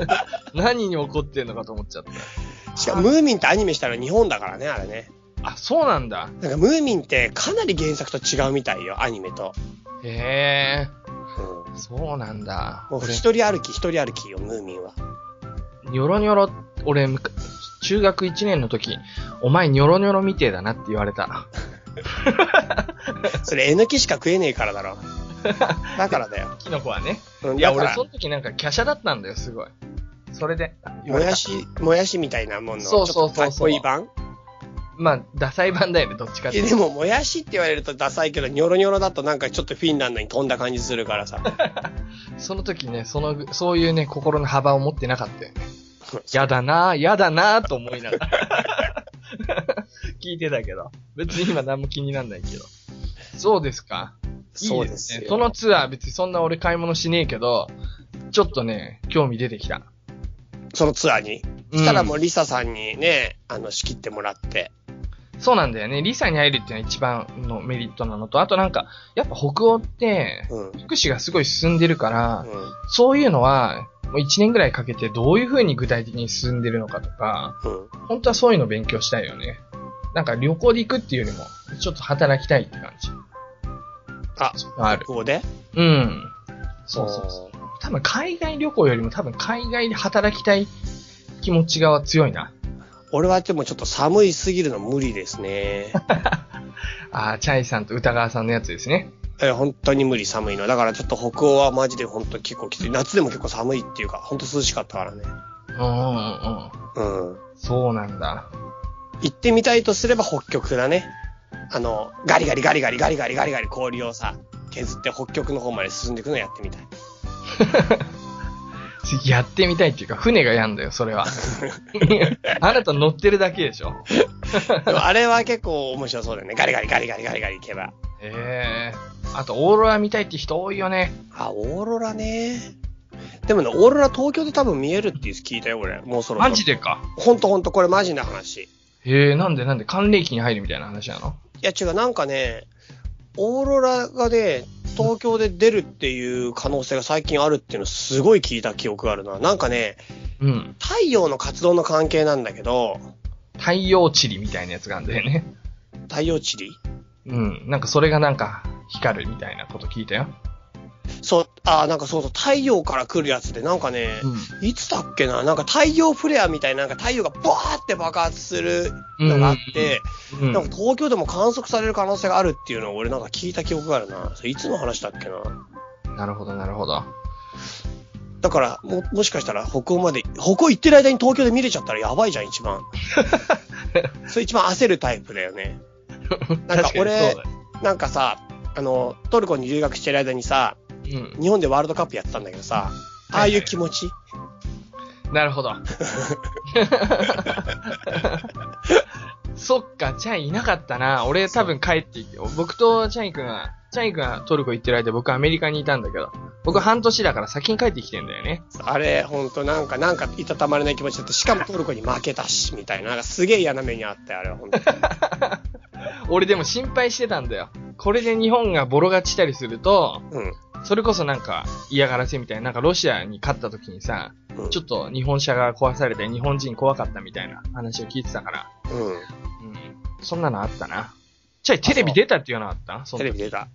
ら。何に起こってんのかと思っちゃった。しかもムーミンってアニメしたら日本だからね、あれね。あ、そうなんだ。なんかムーミンってかなり原作と違うみたいよ、アニメと。へえ、うん。そうなんだ。もう俺、一人歩き一人歩きよ、ムーミンは。ニョロニョロ、俺、中学1年の時、お前ニョロニョロみてえだなって言われた。それ、えのきしか食えねえからだろ。だからだよ。キノコはね。うん、いや、俺その時なんか華奢だったんだよ、すごい。それで。もやし、もやしみたいなもんの、そうそうそうそうちょっとかっこいい版？まあ、ダサい版だよね、どっちかっていうと。えでも、もやしって言われるとダサいけど、ニョロニョロだとなんかちょっとフィンランドに飛んだ感じするからさ。その時ね、その、そういうね、心の幅を持ってなかったよね。やだなぁ、やだなぁと思いながら。聞いてたけど。別に今何も気になんないけど。そうですか。そうですよね。そのツアー別にそんな俺買い物しねえけど、ちょっとね、興味出てきた。そのツアーに？うんしたらもうリサさんにね、あの、仕切ってもらって。そうなんだよね。リサに会えるっていうのは一番のメリットなのと、あとなんか、やっぱ北欧って、うん。うん。福祉がすごい進んでるから、そういうのは、もう一年ぐらいかけてどういう風に具体的に進んでるのかとか、うん。本当はそういうの勉強したいよね。なんか旅行で行くっていうよりも、ちょっと働きたいって感じ。あ、ある。ここで？うん。そうそうそう。多分海外旅行よりも多分海外で働きたい気持ちが強いな。俺はでもちょっと寒いすぎるの無理ですね。あー、チャイさんと歌川さんのやつですね。え、本当に無理寒いの。だからちょっと北欧はマジで本当結構きつい。夏でも結構寒いっていうか、本当涼しかったからね。うんうんうん。うん。そうなんだ。行ってみたいとすれば北極だね。あの、ガリガリガリガリガリガリガリガリ氷をさ、削って北極の方まで進んでいくのやってみたい。やってみたいっていうか、船がやんだよ、それは。あなた乗ってるだけでしょ？でもあれは結構面白そうだよね。ガリガリガリガリガリガリ行けば。ええあと、オーロラ見たいって人多いよね。あ、オーロラね。でもね、オーロラ東京で多分見えるって聞いたよ、俺。もうそろそろ。マジでか？ほんとほんと、これマジな話。ええなんでなんで？寒冷期に入るみたいな話なの？いや違う、なんかね、オーロラがね、東京で出るっていう可能性が最近あるっていうのすごい聞いた記憶があるな。なんかね、うん。太陽の活動の関係なんだけど、太陽チリみたいなやつがあるんだよね。太陽チリ？うん。なんかそれがなんか光るみたいなこと聞いたよ。そう、あ、なんかそうそう、太陽から来るやつで、なんかね、ういつだっけな、なんか太陽フレアみたいな、なんか太陽がバーって爆発するのがあって、ん。うんなんか東京でも観測される可能性があるっていうのを俺なんか聞いた記憶があるな。それいつの話だっけな？なるほど、なるほど。だから、も、もしかしたら北欧まで、北欧行ってる間に東京で見れちゃったらやばいじゃん、一番。それ一番焦るタイプだよね。なんか俺なんかさ、あの、トルコに留学してる間にさ、うん。日本でワールドカップやってたんだけどさ、ああいう気持ち、なるほど。そっか、チャイいなかったな。俺多分帰っていて、僕とチャイ君は、チャイ君はトルコ行ってる間僕アメリカにいたんだけど、僕半年だから先に帰ってきてんだよね。あれ、ほんとなんか、なんかいたたまれない気持ちだって、しかもトルコに負けたし、みたいな。なんかすげえ嫌な目にあって、あれはほんと。俺でも心配してたんだよ。これで日本がボロ勝ちしたりすると、うん。それこそなんか嫌がらせみたいな、なんかロシアに勝った時にさ、うん。ちょっと日本車が壊されて日本人怖かったみたいな話を聞いてたから、うん。うん。そんなのあったな。チャイテレビ出たっていうのあった？そテレビ出た。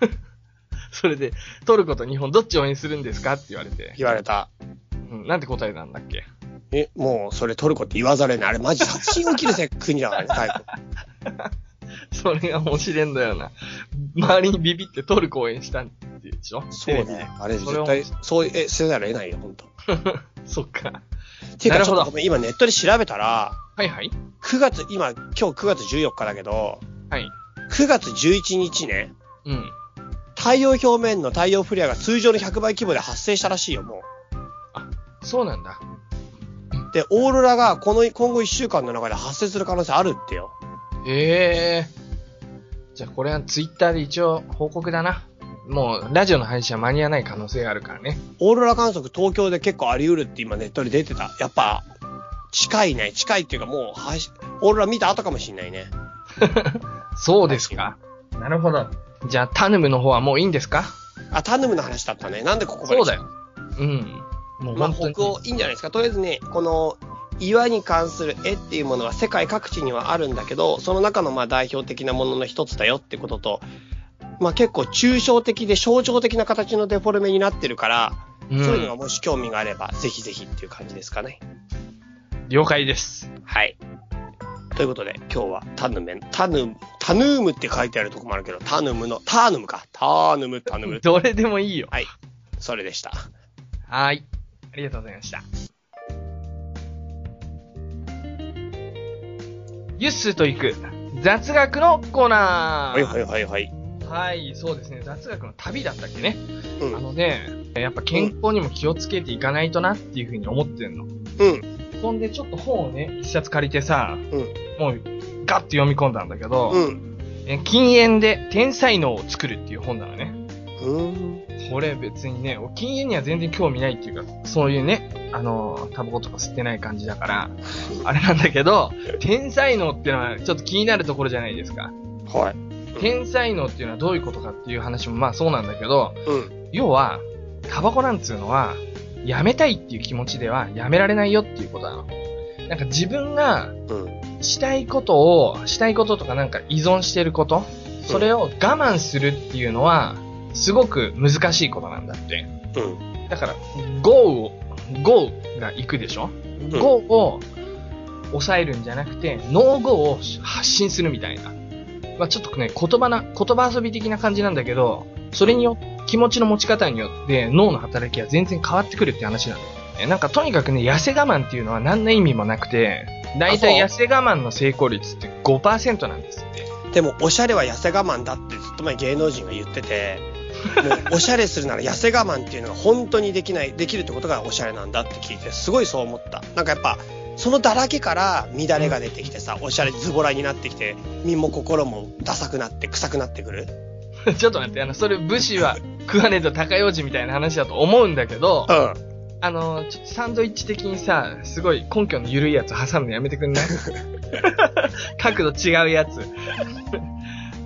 それで、トルコと日本どっち応援するんですかって言われて。言われた。うん、なんて答えたんだっけ？え、もう、それトルコって言わざるを得ない。あれマジ殺人起きるぜ、国だからね、最後。それが面白いんだよな。周りにビビってトルコ応援したんでしょ？そうね。あれ絶対、そう、え、せざるを得ないよ、ほんと。そっか。ていうか、なるほどちょっと今ネットで調べたら、はいはい。9月、今、今日9月14日だけど、はい。9月11日ね、うん。太陽表面の太陽フレアが通常の100倍規模で発生したらしいよ、もそうなんだ。う。で、オーロラがこの、今後1週間の中で発生する可能性あるってよ。へえ。じゃあこれはツイッターで一応報告だな。もう、ラジオの配信は間に合わない可能性があるからね。オーロラ観測東京で結構あり得るって今ネットで出てた。やっぱ、近いね。近いっていうかもう、配信オーロラ見た後かもしんないね。そうですか。なるほど。じゃあ、タヌムの方はもういいんですか？あ、タヌムの話だったね。なんでここまでそうだよ。うん。もうまあ。北欧いいんじゃないですか。とりあえずね、この岩に関する絵っていうものは世界各地にはあるんだけど、その中のまあ代表的なものの一つだよってことと、まあ結構抽象的で象徴的な形のデフォルメになってるから、うんそういうのがもし興味があれば、ぜひぜひっていう感じですかね。了解です。はい。ということで、今日はタヌメ、タヌ、タヌームって書いてあるとこもあるけど、タヌムの、ターヌムか。ターヌム、タヌム。どれでもいいよ。はい。それでした。はーい。ありがとうございました。ユッスーと行く雑学のコーナー。はいはいはいはい。はい、そうですね。雑学の旅だったっけね。うんあのね、やっぱ健康にも気をつけていかないとなっていうふうに思ってんの。うん。そんでちょっと本をね、一冊借りてさ、うんもうガッと読み込んだんだけど、うん。え禁煙で天才脳を作るっていう本なのね。うん。これ別にね、禁煙には全然興味ないっていうか、そういうね、あの、タバコとか吸ってない感じだから、あれなんだけど、天才脳っていうのはちょっと気になるところじゃないですか。はい。天才脳っていうのはどういうことかっていう話もまあそうなんだけど、うん。要は、タバコなんつうのは、やめたいっていう気持ちではやめられないよっていうことなの。なんか自分がうん。したいことを、したいこととかなんか依存してること、それを我慢するっていうのは、すごく難しいことなんだって。うん。だから、GO を、GO が行くでしょ、ん ?GO を抑えるんじゃなくて、ノー GO を発信するみたいな。まあちょっとね、言葉な、言葉遊び的な感じなんだけど、それによって、気持ちの持ち方によって脳の働きは全然変わってくるって話なんだよね。なんかとにかくね、痩せ我慢っていうのは何の意味もなくて、だいたいあ痩せ我慢の成功率って5%なんですって。でも、おしゃれは痩せ我慢だってずっと前芸能人が言ってて、もうおしゃれするなら痩せ我慢っていうのが本当にできない、できるってことがおしゃれなんだって聞いて、すごいそう思った。なんかやっぱ、そのだらけから乱れが出てきてさ、おしゃれズボラになってきて、身も心もダサくなって臭くなってくる？ちょっと待って、あの、それ武士は食わねえと高用事みたいな話だと思うんだけど、うん。あの、ちょっとサンドイッチ的にさ、すごい根拠の緩いやつ挟むのやめてくんない？角度違うやつ。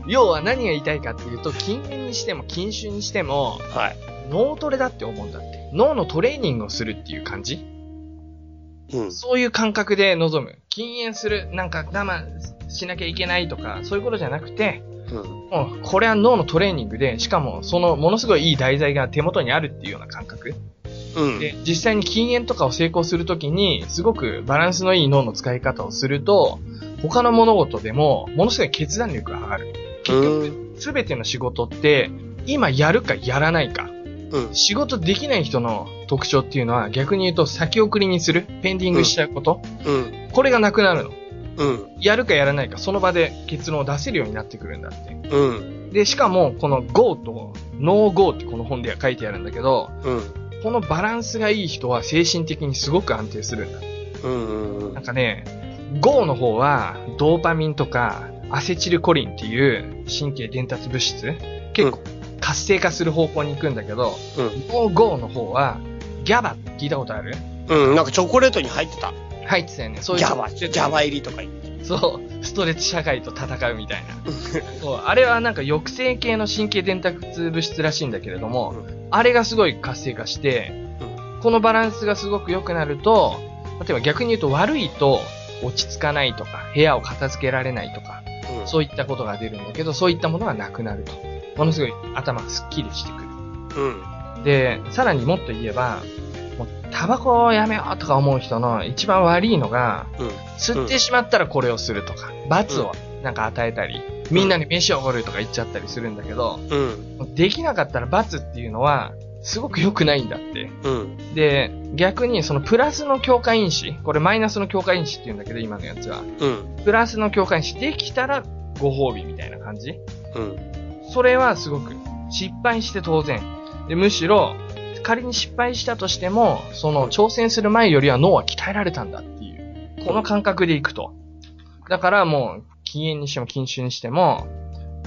要は何が言いたいかっていうと、禁煙にしても禁酒にしても、はい。脳トレだって思うんだって。脳のトレーニングをするっていう感じうん。そういう感覚で臨む。禁煙する、なんか我慢しなきゃいけないとか、そういうことじゃなくて、うん。もう、これは脳のトレーニングで、しかも、その、ものすごいいい題材が手元にあるっていうような感覚。うん。で、実際に禁煙とかを成功するときに、すごくバランスのいい脳の使い方をすると、他の物事でも、ものすごい決断力が上がる。結局、すべての仕事って、今やるかやらないか。うん。仕事できない人の特徴っていうのは、逆に言うと先送りにする、ペンディングしちゃうこと。うん。これがなくなるの。うん。やるかやらないか、その場で結論を出せるようになってくるんだって。うん。で、しかも、この GO と NoGo ってこの本では書いてあるんだけど、うん。このバランスがいい人は精神的にすごく安定するんだ。うん。うん。なんかね、GO の方は、ドーパミンとか、アセチルコリンっていう神経伝達物質、結構活性化する方向に行くんだけど、うん。NoGo の方は、ギャバって聞いたことある？うん。なんかチョコレートに入ってた。入ってたよね。そういうギャバ、ギャバ入りとか言って。そう、ストレッチ社会と戦うみたいな。そう、あれはなんか抑制系の神経伝達物質らしいんだけれども、あれがすごい活性化して、このバランスがすごく良くなると、例えば逆に言うと悪いと落ち着かないとか、部屋を片付けられないとか、うん。そういったことが出るんだけど、そういったものがなくなると。ものすごい頭がスッキリしてくる。うん。で、さらにもっと言えば、もうタバコをやめようとか思う人の一番悪いのが、うん。吸ってしまったらこれをするとか、罰をなんか与えたり、みんなに飯をおごるとか言っちゃったりするんだけど、うん。できなかったら罰っていうのは、すごく良くないんだって。うん。で、逆にそのプラスの強化因子、これマイナスの強化因子って言うんだけど、今のやつは。うん。プラスの強化因子できたらご褒美みたいな感じうん。それはすごく失敗して当然。で、むしろ、仮に失敗したとしても、その挑戦する前よりは脳は鍛えられたんだっていう、この感覚でいくと。だからもう、禁煙にしても禁酒にしても、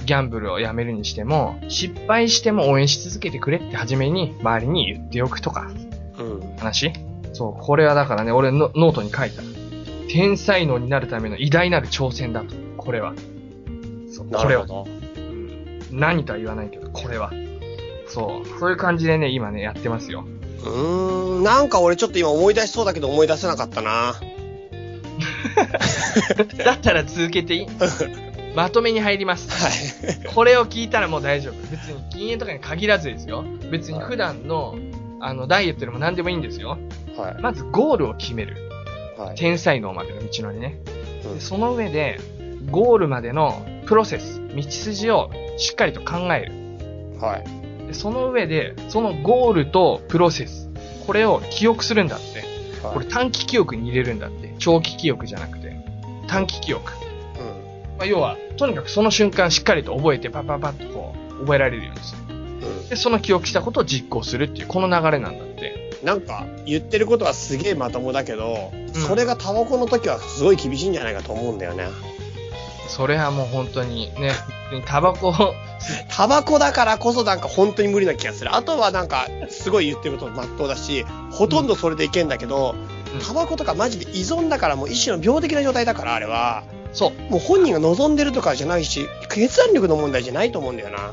ギャンブルをやめるにしても、失敗しても応援し続けてくれって初めに周りに言っておくとか、うん。話？そう、これはだからね、俺のノートに書いた。天才能になるための偉大なる挑戦だと。これは。そう、これは。うん何とは言わないけど、これは。そう。そういう感じでね、今ね、やってますよ。うーん。なんか俺ちょっと今思い出しそうだけど思い出せなかったな。だったら続けていい まとめに入ります。はい。これを聞いたらもう大丈夫。別に禁煙とかに限らずですよ。別に普段の、あの、ダイエットでも何でもいいんですよ。はい。まずゴールを決める。はい。天才能までの道のりね。うんでその上で、ゴールまでのプロセス、道筋をしっかりと考える。はい。でその上で、そのゴールとプロセス、これを記憶するんだって。これ短期記憶に入れるんだって。長期記憶じゃなくて。短期記憶。まあ、要は、とにかくその瞬間しっかりと覚えてパパパッとこう、覚えられるようにする。うん。で、その記憶したことを実行するっていう、この流れなんだって。なんか、言ってることはすげえまともだけど、うんそれがタバコの時はすごい厳しいんじゃないかと思うんだよね。それはもう本当にね、タバコを、タバコだからこそなんか本当に無理な気がする。あとはなんか、すごい言ってることまっとうだし、ほとんどそれでいけんだけど、うんタバコとかマジで依存だからもう一種の病的な状態だから、あれは。そう。もう本人が望んでるとかじゃないし、決断力の問題じゃないと思うんだよな。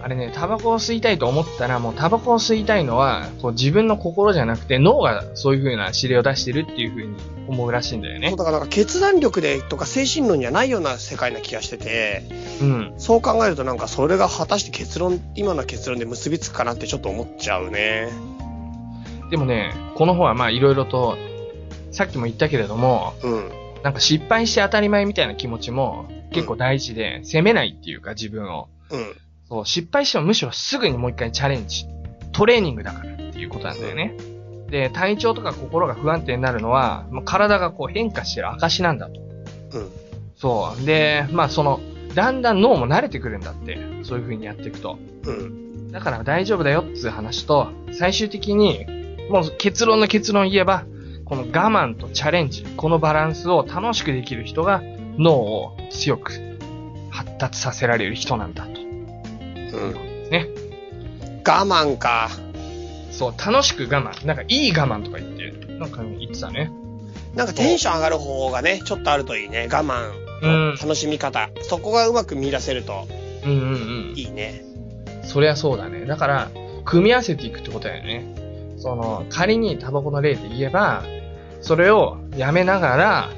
あれね、タバコを吸いたいと思ったら、もうタバコを吸いたいのは、こう自分の心じゃなくて脳がそういう風な指令を出してるっていう風に思うらしいんだよねそう。だから決断力でとか精神論じゃないような世界な気がしてて、うん。そう考えるとなんかそれが果たして結論、今の結論で結びつくかなってちょっと思っちゃうね。でもね、この本はまあいろいろと、さっきも言ったけれども、うん。なんか失敗して当たり前みたいな気持ちも結構大事で、責めないっていうか自分を。うん。そう、失敗してもむしろすぐにもう一回チャレンジ。トレーニングだからっていうことなんだよね。で、体調とか心が不安定になるのは、もう体がこう変化してる証なんだと。うん。そう。で、まあその、だんだん脳も慣れてくるんだって。そういう風にやっていくと。うん。だから大丈夫だよっつう話と、最終的に、もう結論の結論言えば、この我慢とチャレンジ、このバランスを楽しくできる人が脳を強く発達させられる人なんだと。うん。ね。我慢か。そう、楽しく我慢。なんかいい我慢とか言って、なんか言ってたね。なんかテンション上がる方がね、ちょっとあるといいね。我慢うんの楽しみ方。そこがうまく見出せるとうんうんうん。いいね。そりゃそうだね。だから、組み合わせていくってことだよね。その、仮にタバコの例で言えば、それをやめながら、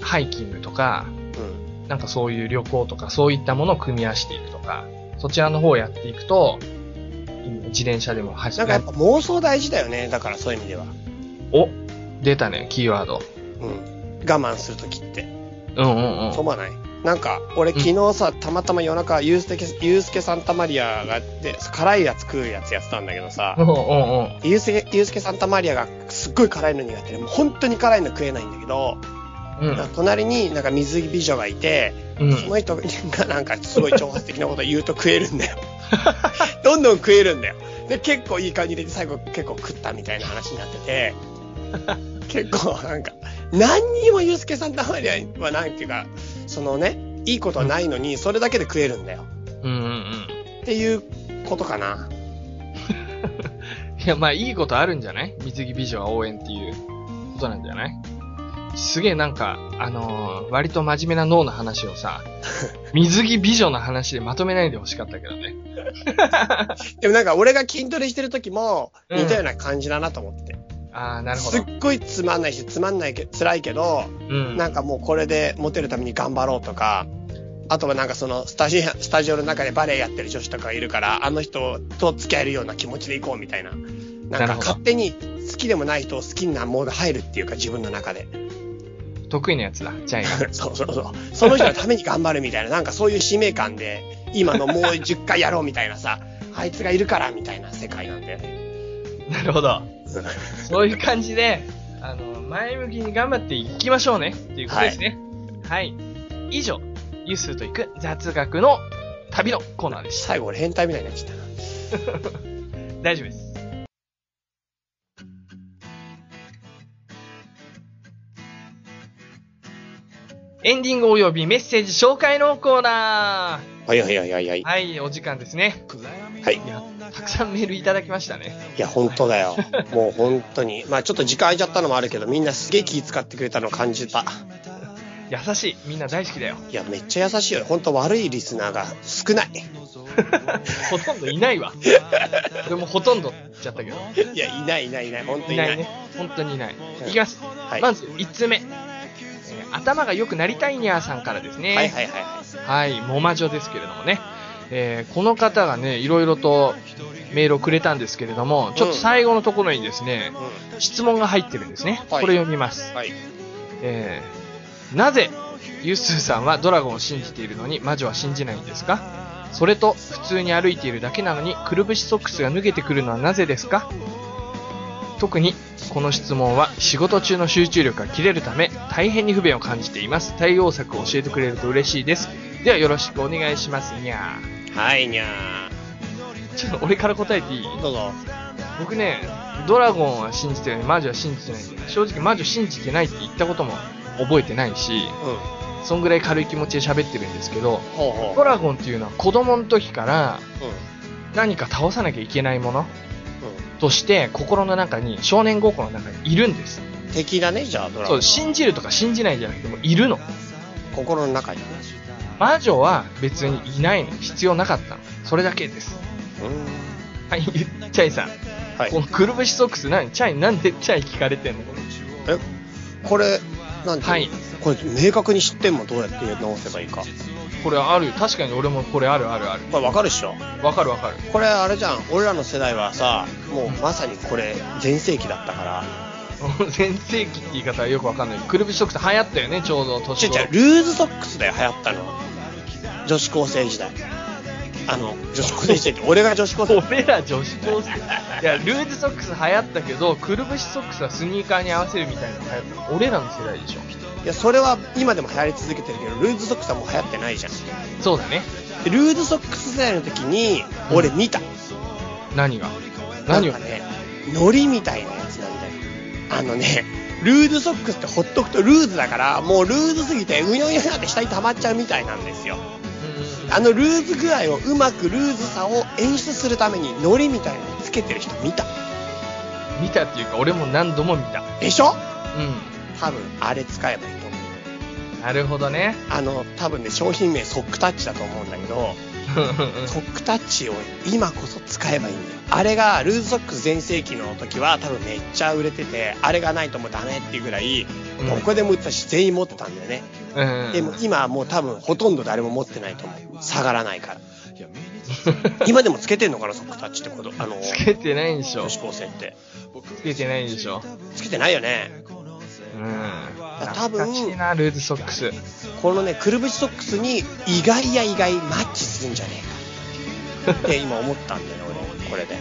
ハイキングとか、うん。なんかそういう旅行とか、そういったものを組み合わせていくとか、そちらの方をやっていくと、自転車でも走なんかやっぱ妄想大事だよね。だからそういう意味では。お出たね、キーワード。うん。我慢するときって。うんうんうん。そう思わない？なんか、俺昨日さ、たまたま夜中、ゆうすけ、ゆうすけサンタマリアが、で、辛いやつ食うやつやってたんだけどさう、んうんうん。ゆうすけ、ゆうすけサンタマリアがすっごい辛いの苦手で、もう本当に辛いの食えないんだけど、うん。隣になんか水着美女がいて、うん。その人がなんかすごい挑発的なこと言うと食えるんだよ。どんどん食えるんだよ。で、結構いい感じで最後結構食ったみたいな話になってて、結構なんか、何にもユースケさんたまりはないっていうか、そのね、いいことはないのに、それだけで食えるんだよ。うんうんうん。っていうことかな。いや、まあいいことあるんじゃない？水着美女は応援っていうことなんじゃない？すげえなんか、あのー割と真面目な脳の話をさ、水着美女の話でまとめないでほしかったけどね。でもなんか俺が筋トレしてる時もうん似たような感じだなと思って。ああ、なるほど。すっごいつまんないし、つまんないけ、辛いけど、うん。なんかもうこれでモテるために頑張ろうとか、あとはなんかそのスタジオ、スタジオの中でバレエやってる女子とかいるから、あの人と付き合えるような気持ちでいこうみたいな。なんるほど勝手に好きでもない人を好きなモード入るっていうか自分の中で。得意なやつだ、チャイが。そうそうそう。その人のために頑張るみたいな、なんかそういう使命感で、今のもう10回やろうみたいなさ、あいつがいるからみたいな世界なんだよね。なるほど。そういう感じで、あの、前向きに頑張っていきましょうね。っていうことですね。はい。以上、ユスと行く雑学の旅のコーナーでした。最後俺変態みたいになっちゃったな。大丈夫です。エンディング及びメッセージ紹介のコーナはいはいはいはいはいー。。はい、お時間ですね。はい。いや、たくさんメールいただきましたね。いや、本当だよ。もう本当に。まあちょっと時間空いちゃったのもあるけど、みんなすげえ気使ってくれたのを感じた。優しい。みんな大好きだよ。いや、めっちゃ優しいよ。本当悪いリスナーが少ない。ほとんどいないわ。俺もほとんど言っちゃったけど。いや、いないいないいない。本当にいない。いないね。本当にいない。いきます。はい。まず、1つ目。えー頭が良くなりたいにゃーさんからですね。はいはいはいはい。はい、モマジョですけれどもね。えーこの方がね、いろいろとメールをくれたんですけれども、ちょっと最後のところにですね、質問が入ってるんですね。はいこれ読みます。はい。えーなぜ、ユッスーさんはドラゴンを信じているのに魔女は信じないんですか？それと、普通に歩いているだけなのに、くるぶしソックスが脱げてくるのはなぜですか？特にこの質問は仕事中の集中力が切れるため大変に不便を感じています。対応策を教えてくれると嬉しいです。ではよろしくお願いします。にゃはい、にゃー。ちょっと俺から答えていい？ー。どうぞ。僕ね、ドラゴンは信じてるのに魔女は信じてない。正直魔女信じてないって言ったことも覚えてないし、うん。そんぐらい軽い気持ちで喋ってるんですけど、ほうほドラゴンっていうのは子供の時からう。うん。何か倒さなきゃいけないものうとして心の中に、少年心の中にいるんです。ん。敵だね、じゃあ、ドラゴン。そう、信じるとか信じないじゃなくてもういるの。心の中にね。魔女は別にいないの。必要なかったの。それだけです。うはい、チャイさん。ん。はいこ。のくるぶしソックス何？チャイなんでチャイ聞かれてんの？これえ、これ、なんていうの？はい。これ、明確に知ってんもんどうやって直せばいいか。これある。確かに俺もこれあるあるある。これわかるっしょわかるわかる。これあれじゃん。俺らの世代はさ、もうまさにこれ、全盛期だったから。全盛期って言い方はよくわかんない。くるぶしソックス流行ったよね、ちょうど年頃違う違う、ルーズソックスだよ、流行ったの。女子高生時代。あの、女子高生時代って、俺が女子高生。俺ら女子高生。いや、ルーズソックス流行ったけど、くるぶしソックスはスニーカーに合わせるみたいなの流行ったの。俺らの世代でしょ。いや、それは今でも流行り続けてるけど、ルーズソックスはもう流行ってないじゃん。そうだね。でルーズソックス世代の時に、俺見た。何が？何を？なんかね、ノリみたいなやつなんだよ。あのね、ルーズソックスってほっとくとルーズだから、もうルーズすぎて、うにょうにょって下に溜まっちゃうみたいなんですよ。うんあのルーズ具合をうまくルーズさを演出するためにノリみたいなのつけてる人見た。見たっていうか、俺も何度も見た。でしょ？うん。多分あれ使えばいい。なるほどね。あの、多分ね、商品名ソックタッチだと思うんだけど、ソックタッチを今こそ使えばいいんだよ。あれがルーズソックス全盛期の時は多分めっちゃ売れてて、あれがないともうダメっていうぐらい、うんどこでも売ってたし全員持ってたんだよね。うん。でも今はもう多分ほとんど誰も持ってないと思う。下がらないから。今でもつけてんのかな、ソックタッチってこと？あの、つけてないんでしょ女。子高生って。つけてないんでしょ。つけてないよね。うん。多分ルーズソックス。このね、くるぶしソックスに意外や意外マッチするんじゃねえか。って今思ったんだよ、俺。これで。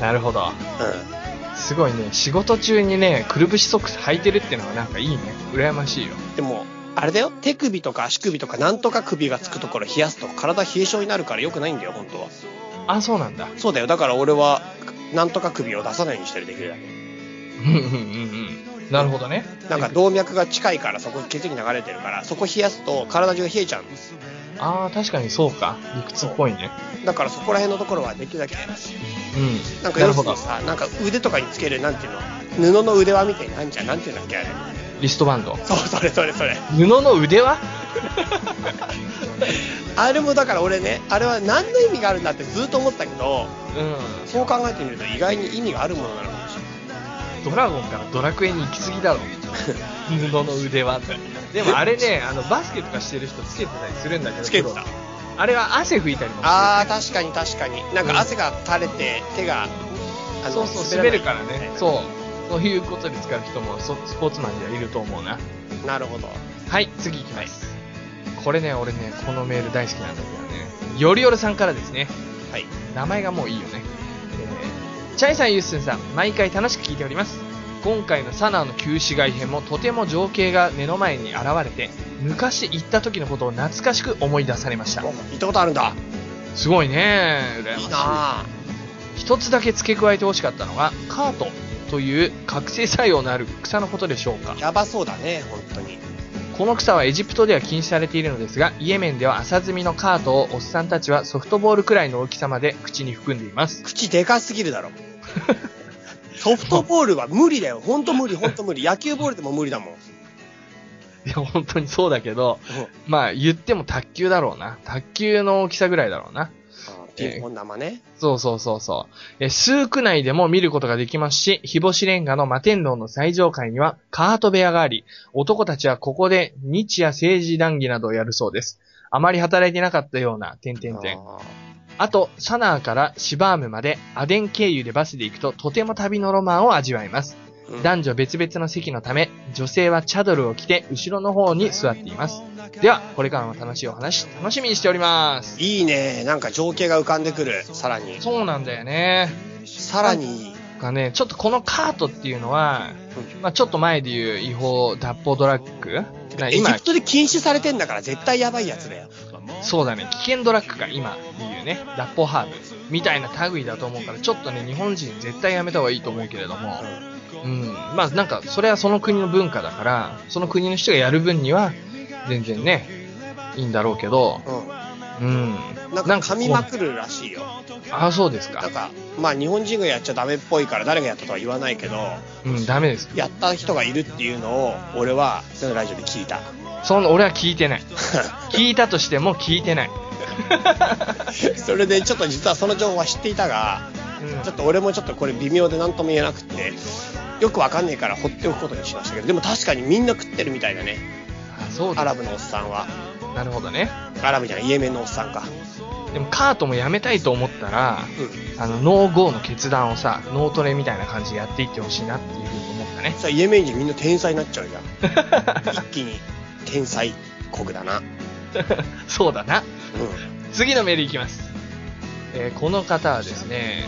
なるほど。うん。すごいね、仕事中にね、くるぶしソックス履いてるってのはなんかいいね。羨ましいよ。でも、あれだよ、手首とか足首とかなんとか首がつくところ冷やすと体冷え性になるから良くないんだよ、本当は。あ、そうなんだ。そうだよ、だから俺は、なんとか首を出さないようにしてるできるだけ。うんうんうんうん。なるほどね。なんか動脈が近いからそこに血液流れてるから、そこ冷やすと体中が冷えちゃうんです。ああ、確かにそうか。理屈っぽいね。だからそこら辺のところはできるだけ、うん。なんかなるほど要するに。さ、なんか腕とかにつける、なんていうの、布の腕輪みたいな、なんじゃん、なんていうんだっけ、あれ。リストバンド。そう、それそれそれ。布の腕輪あれもだから俺ね、あれは何の意味があるんだってずっと思ってたけど、うん。そう考えてみると意外に意味があるものなの。ドラゴンからドラクエに行き過ぎだろ。布の腕輪って。でもあれね、あの、バスケとかしてる人つけてたりするんだけど。つけてたあれは汗拭いたりもする。あー、確かに確かに。なんか汗が垂れて、手が、あそうそう、滑るからね。そう。そういうことで使う人もそスポーツマンにはいると思うな。う。なるほど。はい、次行きます。これね、俺ね、このメール大好きなんだけどね。よりよるさんからですね。はい。名前がもういいよね。えー、チャイさん、ユッスンさん、毎回楽しく聞いております。今回のサナーの旧市街編もとても情景が目の前に現れて、昔行った時のことを懐かしく思い出されました。お行ったことあるんだ。すごいね、羨ましいいい。な一つだけ付け加えてほしかったのが、カートという覚醒作用のある草のことでしょうかぁ。。やばそうだね、本当に。この草はエジプトでは禁止されているのですが、イエメンでは浅摘みのカートをおっさんたちはソフトボールくらいの大きさまで口に含んでいます。口でかすぎるだろ。ソフトボールは無理だよ。ほんと無理、ほんと無理。野球ボールでも無理だもん。いや、本当にそうだけど、まあ言っても卓球だろうな。卓球の大きさぐらいだろうな。ピンポン玉ね。そうそうそうそう。え、数区内でも見ることができますし、日干しレンガの摩天楼の最上階にはカート部屋があり、男たちはここで日夜政治談義などをやるそうです。あまり働いてなかったような、点々点。ああと、サナーからシバームまでアデン経由でバスで行くととても旅のロマンを味わえます。男女別々の席のため、女性はチャドルを着て後ろの方に座っています。では、これからも楽しいお話、楽しみにしております。いいね。なんか情景が浮かんでくる。さらに。そうなんだよね。さらに、かね、ちょっとこのカートっていうのは、まあちょっと前で言う違法脱法ドラッグエジプトで禁止されてんだから絶対やばいやつだよ。そうだね、危険ドラッグか、今で言うね、脱法ハーブみたいな類だと思うから、ちょっとね、日本人絶対やめた方がいいと思うけれども、うん、まあなんか、それはその国の文化だから、その国の人がやる分には、全然ね、いいんだろうけど、ううん。ん。なんか噛みまくるらしいよ。ああ、そうですかなん。か、まあ日本人がやっちゃダメっぽいから誰がやったとは言わないけど、うん、ダメです。やった人がいるっていうのを、俺は、そのラジオで聞いた。そんな、俺は聞いてない。聞いたとしても聞いてない。それでちょっと実はその情報は知っていたが、うんちょっと俺もちょっとこれ微妙で何とも言えなくて、よくわかんねえから放っておくことにしましたけど、でも確かにみんな食ってるみたいだね。あそうアラブのおっさんは。なるほどね。アラブじゃない、イエメンのおっさんか。でもカートもやめたいと思ったら、うん。あの、ノーゴーの決断をさ、脳トレみたいな感じでやっていってほしいなっていうふうに思ったね。さあ、イエメン人みんな天才になっちゃうじゃん。一気に天才国だな。そうだな。う次のメールいきます。えーこの方はですね、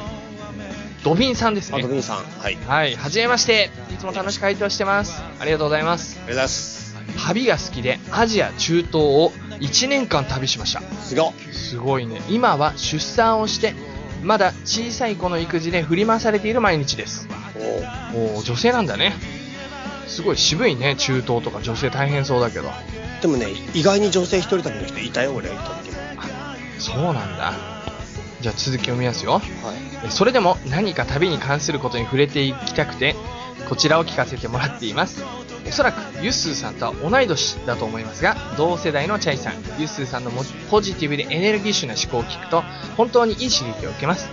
ドビンさんですん。あ、ドね。ビンさん。はい。ありがとうはい、はじめまして。いつも楽しく回答してます。ありがとうございます。ございます。旅が好きで、アジア、中東を1年間旅しました。すごっ。すごいね。今は出産をして、まだ小さい子の育児で振り回されている毎日です。おうおー女性なんだね。すごい渋いね、中東とか女性大変そうだけど。でもね、意外に女性一人旅の人いたよ、俺、行った時も。そうなんだ。じゃあ続き読みますよ。はい。えそれでも何か旅に関することに触れていきたくて、こちらを聞かせてもらっています。おそらくユッスーさんとは同い年だと思いますが、同世代のチャイさん、ユッスーさんのもポジティブでエネルギッシュな思考を聞くと、本当にいい刺激を受けます。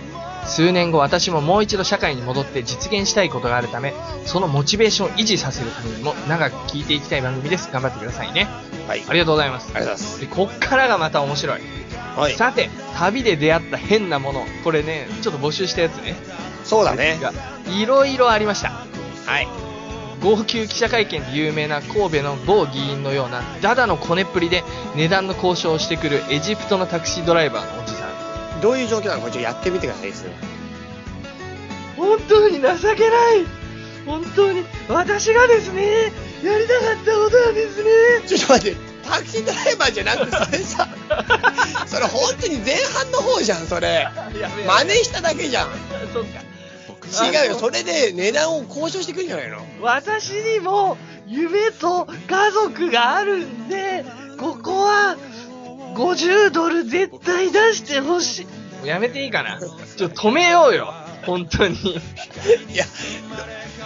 数年後私ももう一度社会に戻って実現したいことがあるため、そのモチベーションを維持させるためにも長く聞いていきたい番組です。頑張ってくださいね。はい。ありがとうございます。ありがとうございます。で、こっからがまた面白い。はい。さて、旅で出会った変なもの。これね、ちょっと募集したやつね。そうだね。がいろいろありました。はい。号泣記者会見で有名な神戸の某議員のようなダダのこねっぷりで値段の交渉をしてくるエジプトのタクシードライバーのおじさん。どういう状況なの？これちょっとやってみてください、すぐ。本当に情けない本当に私がですね、やりたかったことなんですね。ちょっと待って、タクシードライバーじゃなくて、それさ、それ本当に前半の方じゃん、それ。真似しただけじゃん。そっか。違うよ、それで値段を交渉してくるんじゃないの？私にも夢と家族があるんで、ここは50ドル絶対出してほしい。やめていいかなちょっと止めようよ。本当に。いや、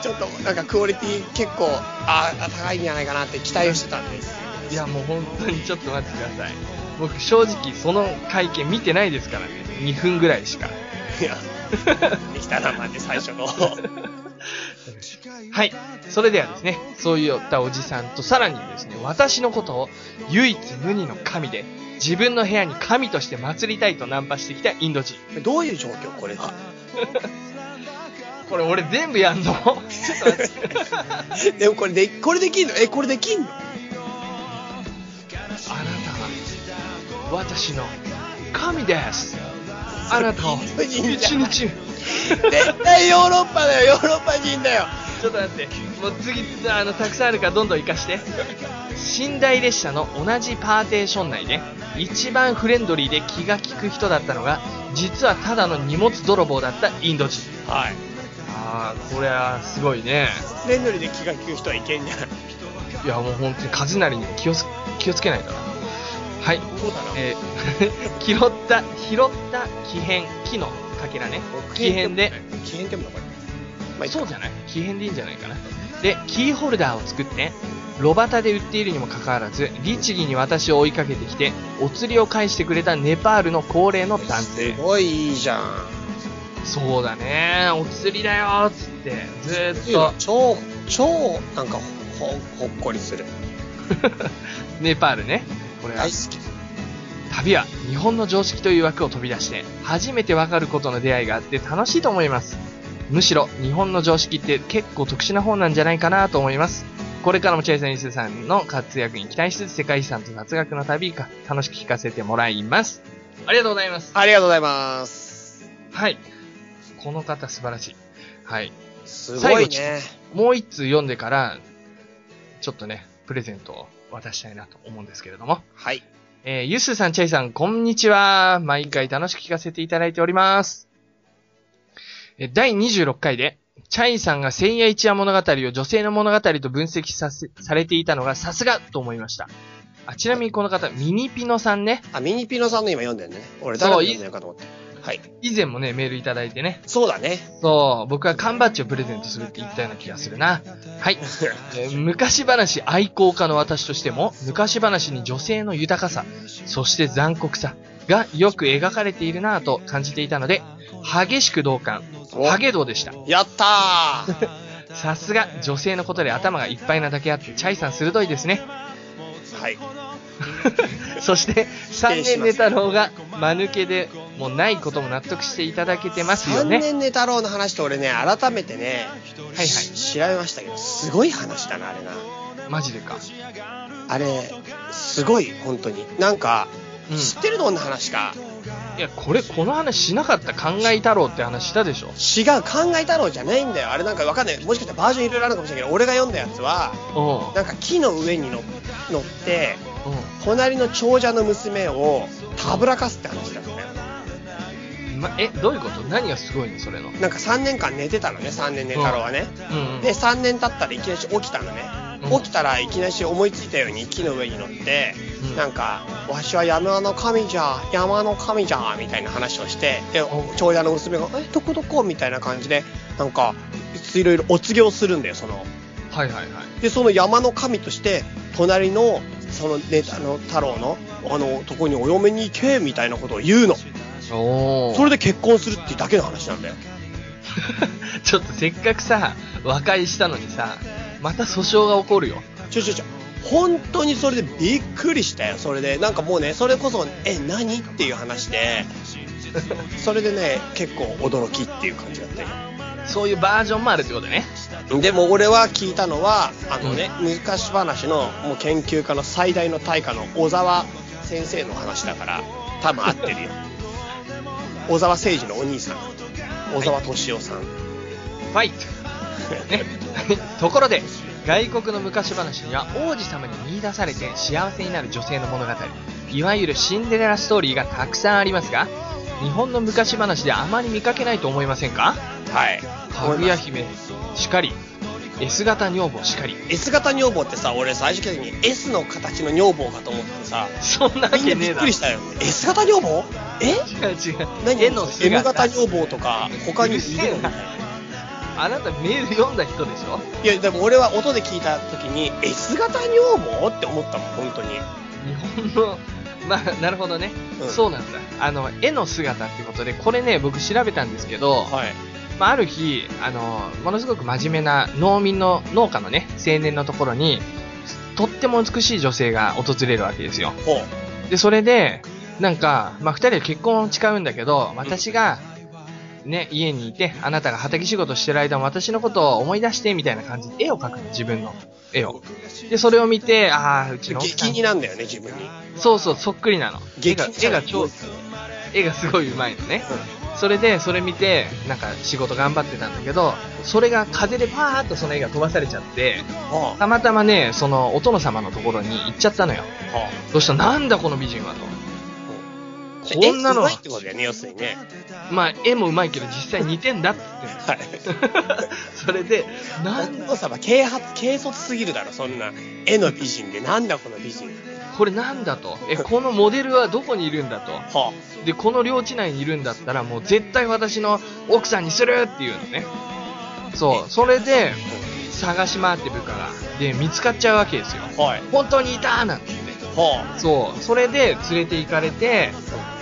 ちょっとなんかクオリティ結構、ああ、高いんじゃないかなって期待をしてたんです。いやもう本当にちょっと待ってください。僕正直その会見見てないですからね。2分ぐらいしか。いや、できたな、まで最初の。はい。それではですね、そういったおじさんとさらにですね、私のことを唯一無二の神で、自分の部屋に神として祭りたいとナンパしてきたインド人。どういう状況これは？これ俺全部やんの？でもこれで、これできんの？え、これできんの？あなたは私の神です。あなたを一日。ち絶対ヨーロッパだよ、ヨーロッパ人だよ。ょっと待って。もう次、あの、たくさんあるからどんどん活かして。寝台列車の同じパーテーション内で、一番フレンドリーで気が利く人だったのが、実はただの荷物泥棒だったインド人。はい。あー、これはすごいね。フレンドリーで気が利く人はいけんじゃない？いや、もう本当に、カズナリに気をつ、気をつけないとな。はい。えー 拾った、拾った木片、木のかけらね。木片で、。木片ってものこれ。まあ、そうじゃない？木片でいいんじゃないかな。で、キーホルダーを作って、路端で売っているにもかかわらず、律儀に私を追いかけてきて、お釣りを返してくれたネパールの高齢の男す性。ごいいいじゃん。そうだね、お釣りだよーっつって、ずーっと、超、超、なんかほ、ほっこりする。ネパールね。これは大好き。旅は日本の常識という枠を飛び出して初めてわかることの出会いがあって楽しいと思います。むしろ日本の常識って結構特殊な方なんじゃないかなと思います。これからもチェイサーニスさんの活躍に期待しつつ世界遺産と雑学の旅か楽しく聞かせてもらいます。ありがとうございます。ありがとうございます。はい。この方素晴らしい。はい。すごい最ね。もう一通読んでから、ちょっとね、プレゼントを渡したいなと思うんですけれども。はい。えー、ゆっすーさん、チャイさん、こんにちは。毎回楽しく聞かせていただいております。えー第26回で、チャイさんが千夜一夜物語を女性の物語と分析させ、されていたのがさすがと思いました。あ、ちなみにこの方、ミニピノさんね、あ、ミニピノさんの今読んでるね。俺誰が読んでるかと思って。はい。以前もね、メールいただいてね、そうだね。そう、僕は缶バッジをプレゼントするって言ったような気がするな。はい。えー昔話愛好家の私としても、昔話に女性の豊かさ、そして残酷さがよく描かれているなぁと感じていたので、激しく同感、おハゲ道でした？やったー さすが、女性のことで頭がいっぱいなだけあって、チャイさん鋭いですね。はい。そして、三年寝太郎が間抜けでもないことも納得していただけてますよ三ね。年寝太郎の話と俺ね、改めてね、はいはいし調べましたけど、すごい話だな、あれな。マジでか。あれ、すごい、本当に。なんか、うん。知ってるどんな話か。いや、これ、この話しなかった考え太郎って話したでしょ違う、考え太郎じゃないんだよ。あれなんかわかんない。もしかしたらバージョンいろいろあるかもしれないけど、俺が読んだやつは、うん。なんか木の上にの乗って、う隣の長者の娘をたぶらかすって話だったよ。ん。ま、え、どういうこと？何がすごいの？それの。なんか3年間寝てたのね、3年寝太郎はね。うんうん。で、3年経ったらいきなり起きたのね。うん起きたらいきなり思いついたように木の上に乗って、うんなんか、わしは山の神じゃ、山の神じゃ、みたいな話をして、で、長者の娘が、え、どこどこ？みたいな感じで、なんか、いろいろお告げをするんだよ、その。はいはいはい。で、その山の神として、隣の、その、ね、あの、太郎の、あの、とこにお嫁に行け、みたいなことを言うの。それで結婚するっていうだけの話なんだよ。ちょっとせっかくさ、和解したのにさ、また訴訟が起こるよ。ちょちょちょ。本当にそれでびっくりしたよ、それで。なんかもうね、それこそ、え、何？っていう話で、それでね、結構驚きっていう感じだったよ。そういうバージョンもあるってことね。でも俺は聞いたのは、あのね、昔話のもう研究家の最大の大家の小沢先生の話だから、多分合ってるよ。小沢誠二のお兄さん。小沢敏夫さん。ファイト。ね。ところで、外国の昔話には王子様に見出されて幸せになる女性の物語、いわゆるシンデレラストーリーがたくさんありますが、日本の昔話であまり見かけないと思いませんか？はい。かぐや姫しかり、S 型女房しかり。S 型女房ってさ、俺最初に S の形の女房かと思ってさ、そんなわけねえだろびっくり。したよ。S 型女房？え？違う違う。何？絵の ?M 姿型女房とか他にいるのあなたメール読んだ人でしょ？いや、でも俺は音で聞いた時に S 型女房？って思ったもん、本当に。日本の、まあ、なるほどね。うんそうなんだ。あの、絵の姿ってことで、これね、僕調べたんですけど、はい。まあ、ある日、あの、ものすごく真面目な農民の、農家のね、青年のところに、とっても美しい女性が訪れるわけですよ。ほう。で、それで、なんか、まあ、二人で結婚を誓うんだけど、私が、ね、家にいて、あなたが畑仕事してる間も私のことを思い出して、みたいな感じで絵を描くの、自分の絵を。で、それを見て、ああ、うちの激んになんだよね、自分に。そうそう、そっくりなの。絵が、激絵が超、絵がすごい上手いのね。それで、それ見て、なんか仕事頑張ってたんだけど、それが風でパーッとその絵が飛ばされちゃって、はたまたまね、そのお殿様のところに行っちゃったのよ。あ、はそしたらなんだこの美人はと。あ。こんなのえうまいってことだよね、要するにね。まあ、絵も上手いけど実際似てんだって言ってはい。それで、なんお父様、軽発、軽率すぎるだろ、そんな。絵の美人で、なんだこの美人。これなんだと。え、このモデルはどこにいるんだと。はで、この領地内にいるんだったらもう絶対私の奥さんにするっていうのね。そう。それで、探し回って部下が。で、見つかっちゃうわけですよ。あ。はい。本当にいたなんて。はそう。それで連れて行かれて、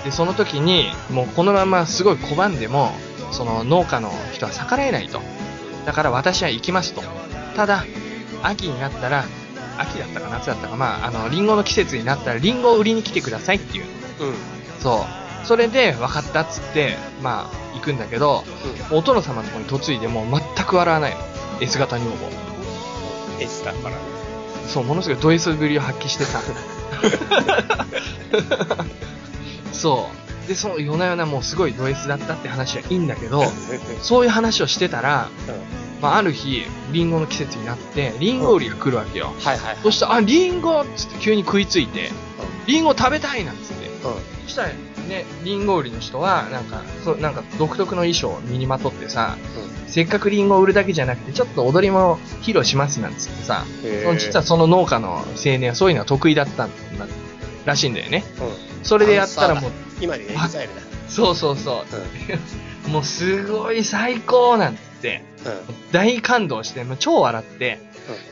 で、その時に、もうこのまますごい拒んでも、その農家の人は逆らえないと。だから私は行きますと。ただ、秋になったら、秋だったか夏だったか、まあ、あの、リンゴの季節になったら、リンゴを売りに来てくださいっていう。あ。うん。そう。それで、分かったっつって、まあ、行くんだけど、お殿様のとこに嫁いでもう全く笑わないの。S 型女房。S だから。そう、ものすごいド S ぶりを発揮してさ。そで、その夜な夜なもうすごいド S だったって話はいいんだけど、そういう話をしてたら、まあ、ある日、リンゴの季節になって、リンゴ売りが来るわけよ。はいはい。そしたら、あ、リンゴっつって急に食いついて、リンゴ食べたいなんつって。うん。そしたらね、リンゴ売りの人は、なんか、そう、なんか独特の衣装を身にまとってさ、せっかくリンゴを売るだけじゃなくて、ちょっと踊りも披露しますなんつってさ、その実はその農家の青年はそういうのは得意だったんだらしいんだよね。うん。それでやったらもう、今でエグザイルだ。そうそうそう、もうすごい最高なんて、うん。うん。大感動して、もう超笑って、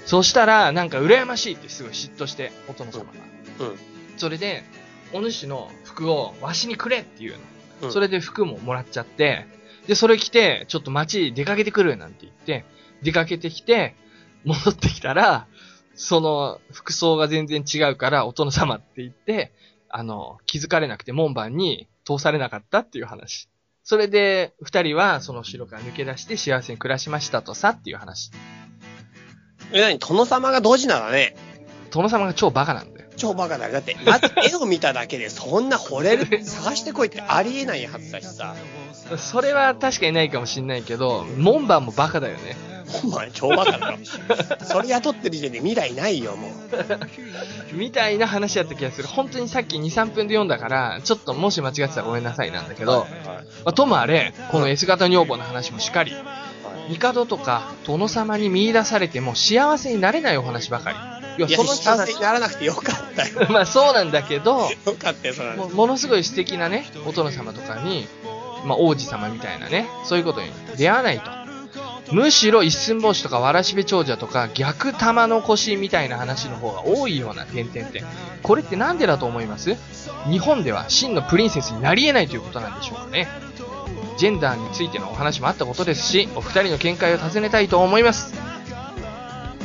そしたら、なんか羨ましいってすごい嫉妬して、お殿様が。うん。それで、お主の服をわしにくれっていうの。うんそれで服ももらっちゃって、で、それ着て、ちょっと街出かけてくるなんて言って、出かけてきて、戻ってきたら、その服装が全然違うから、お殿様って言って、あの、気づかれなくて門番に通されなかったっていう話。それで、二人はその城から抜け出して幸せに暮らしましたとさっていう話。え、なに、殿様がドジならね、殿様が超バカなんだよ。超バカだよ。だって、まず絵を見ただけでそんな惚れる、探してこいってありえないはずだしさ。それは確かにないかもしんないけど、門番もバカだよね。ほんまに超バカだろ。それ雇ってる時点で未来ないよ、もう。みたいな話だった気がする。本当にさっき2、3分で読んだから、ちょっともし間違ってたらごめんなさいなんだけど、はいまあ、ともあれ、この S 型女房の話もしっかり、はい帝とか殿様に見出されても幸せになれないお話ばかり。いや、その幸せに、ならなくてよかったよ。まあそうなんだけど、よかったよ、それもものすごい素敵なね、お殿様とかに、まあ王子様みたいなね、そういうことに出会わないと。むしろ一寸法師とかわらしべ長者とか逆玉の腰みたいな話の方が多いような点々って。これってなんでだと思います？日本では真のプリンセスになり得ないということなんでしょうかね。ジェンダーについてのお話もあったことですし、お二人の見解を尋ねたいと思います。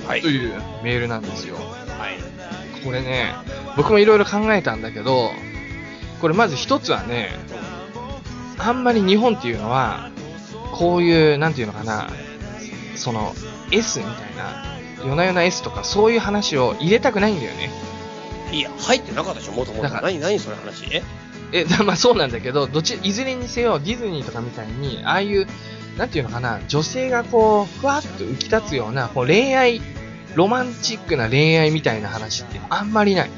はいと。いうメールなんですよ。はい。これね、僕もいろいろ考えたんだけど、これまず一つはね、あんまり日本っていうのは、こういう、なんていうのかな、その、S みたいな、夜な夜な S とかそういう話を入れたくないんだよね。いや、入ってなかったでしょ、もともと。だから何、何その話？え？え、だまあそうなんだけど、どっち、いずれにせよディズニーとかみたいに、ああいう、なんていうのかな、女性がこう、ふわっと浮き立つような、こう恋愛、ロマンチックな恋愛みたいな話ってあんまりない。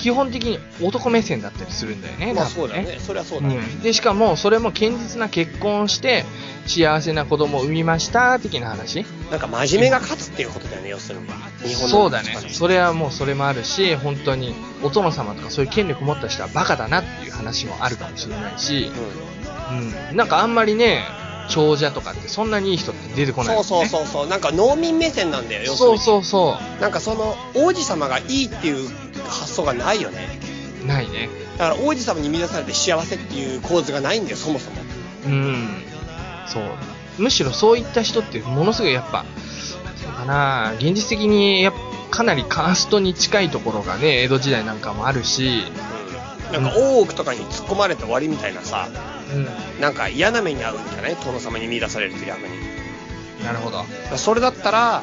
基本的に男目線だったりするんだよね。まあそうだよね。それはそうだね。うん。で、しかも、それも堅実な結婚をして、幸せな子供を産みました、的な話。なんか真面目が勝つっていうことだよね、要するに。日本のそうだねそれはもうそれもあるし、本当に、お殿様とかそういう権力持った人はバカだなっていう話もあるかもしれないし、うん。なんかあんまりね、長者とかってそんなにいい人って出てこない、ね。そうそうそうそう。なんか農民目線なんだよ、要するに。そうそうそう。なんかその、王子様がいいっていう発想がないよね。ないね。だから王子様に見出されて幸せっていう構図がないんだよ、そもそも。うん。そう。むしろそういった人ってものすごいやっぱ、なんていうのかな、現実的にやっぱかなりカーストに近いところがね、江戸時代なんかもあるし、なんか大奥とかに突っ込まれて終わりみたいなさ、うん。なんか嫌な目に遭うんじゃない？殿様に見出されると逆に。なるほど。それだったら、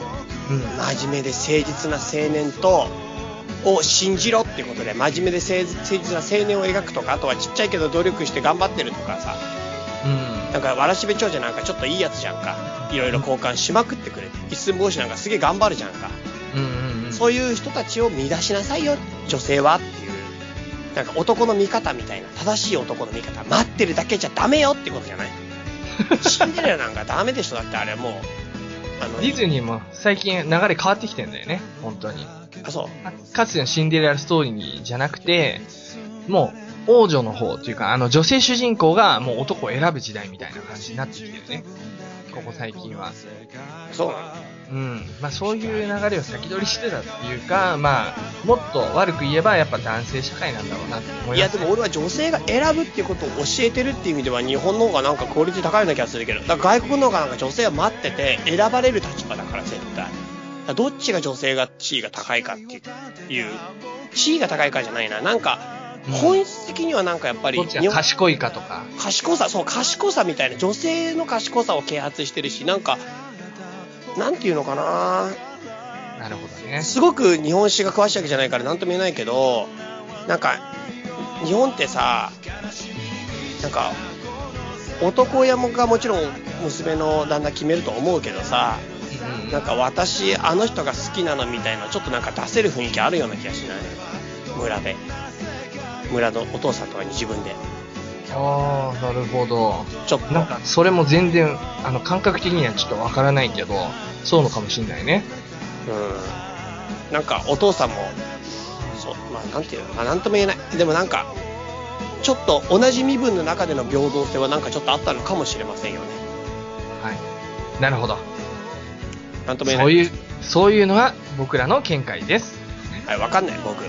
うん。真面目で誠実な青年と、を信じろってことで、真面目で誠誠実な青年を描くとか、あとはちっちゃいけど努力して頑張ってるとかさ、うん。なんか、わらしべ長者なんかちょっといいやつじゃんか。いろいろ交換しまくってくれて。一寸法師なんかすげえ頑張るじゃんか。うんうんうん。そういう人たちを見出しなさいよ、女性はっていう。なんか男の見方みたいな、正しい男の見方、待ってるだけじゃダメよってことじゃないシンデレラなんかダメでしょだってあれもう、あの、ディズニーも最近流れ変わってきてんだよね、本当に。あ、そう。かかつてのシンデレラストーリーじゃなくて、もう、王女の方っていうか、あの、女性主人公がもう男を選ぶ時代みたいな感じになってきてるね。ここ最近は。そううん。まあそういう流れを先取りしてたっていうか、まあ、もっと悪く言えばやっぱ男性社会なんだろうなって思います、いやでも俺は女性が選ぶっていうことを教えてるっていう意味では日本の方がなんかクオリティ高いような気がするけどだから外国の方がなんか女性は待ってて選ばれる立場だから絶対どっちが女性が地位が高いかっていう地位が高いかじゃないななんかうん本質的にはなんかやっぱりどっちが日本賢いかとか。賢さそう賢さみたいな女性の賢さを啓発してるしなんかなんていうのかななるほどね。すごく日本史が詳しいわけじゃないから何とも言えないけどなんか日本ってさ、なんか、男親もがもちろん娘の旦那決めると思うけどさ、なんか私、あの人が好きなのみたいな、ちょっとなんか出せる雰囲気あるような気がしない？村で。村のお父さんとかに自分で。ああ、なるほど。ちょっと。なんか、それも全然、あの、感覚的にはちょっとわからないけど、そうのかもしんないね。うん。なんか、お父さんも、そう、まあ、なんていうの、まあ、なんとも言えない。でもなんか、ちょっと同じ身分の中での平等性はなんかちょっとあったのかもしれませんよね。はい。なるほど。なんとも言えない。そういう、そういうのが僕らの見解です。はい、わかんない、僕。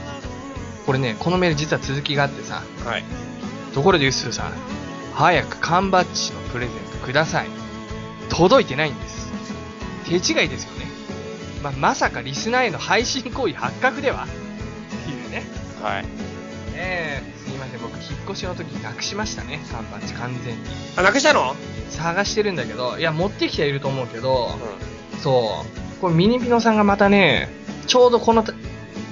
これね、このメール実は続きがあってさ、はい。ところでユッスーさん、早く缶バッジのプレゼントください。届いてないんです。手違いですよね。ま、まさかリスナーへの配信行為発覚では？っていうね。はい。ねえ、すいません、僕引っ越しの時になくしましたね、缶バッジ完全に。あ、なくしたの？探してるんだけど、いや、持ってきてはいると思うけど、うそう。これミニピノさんがまたね、ちょうどこのた、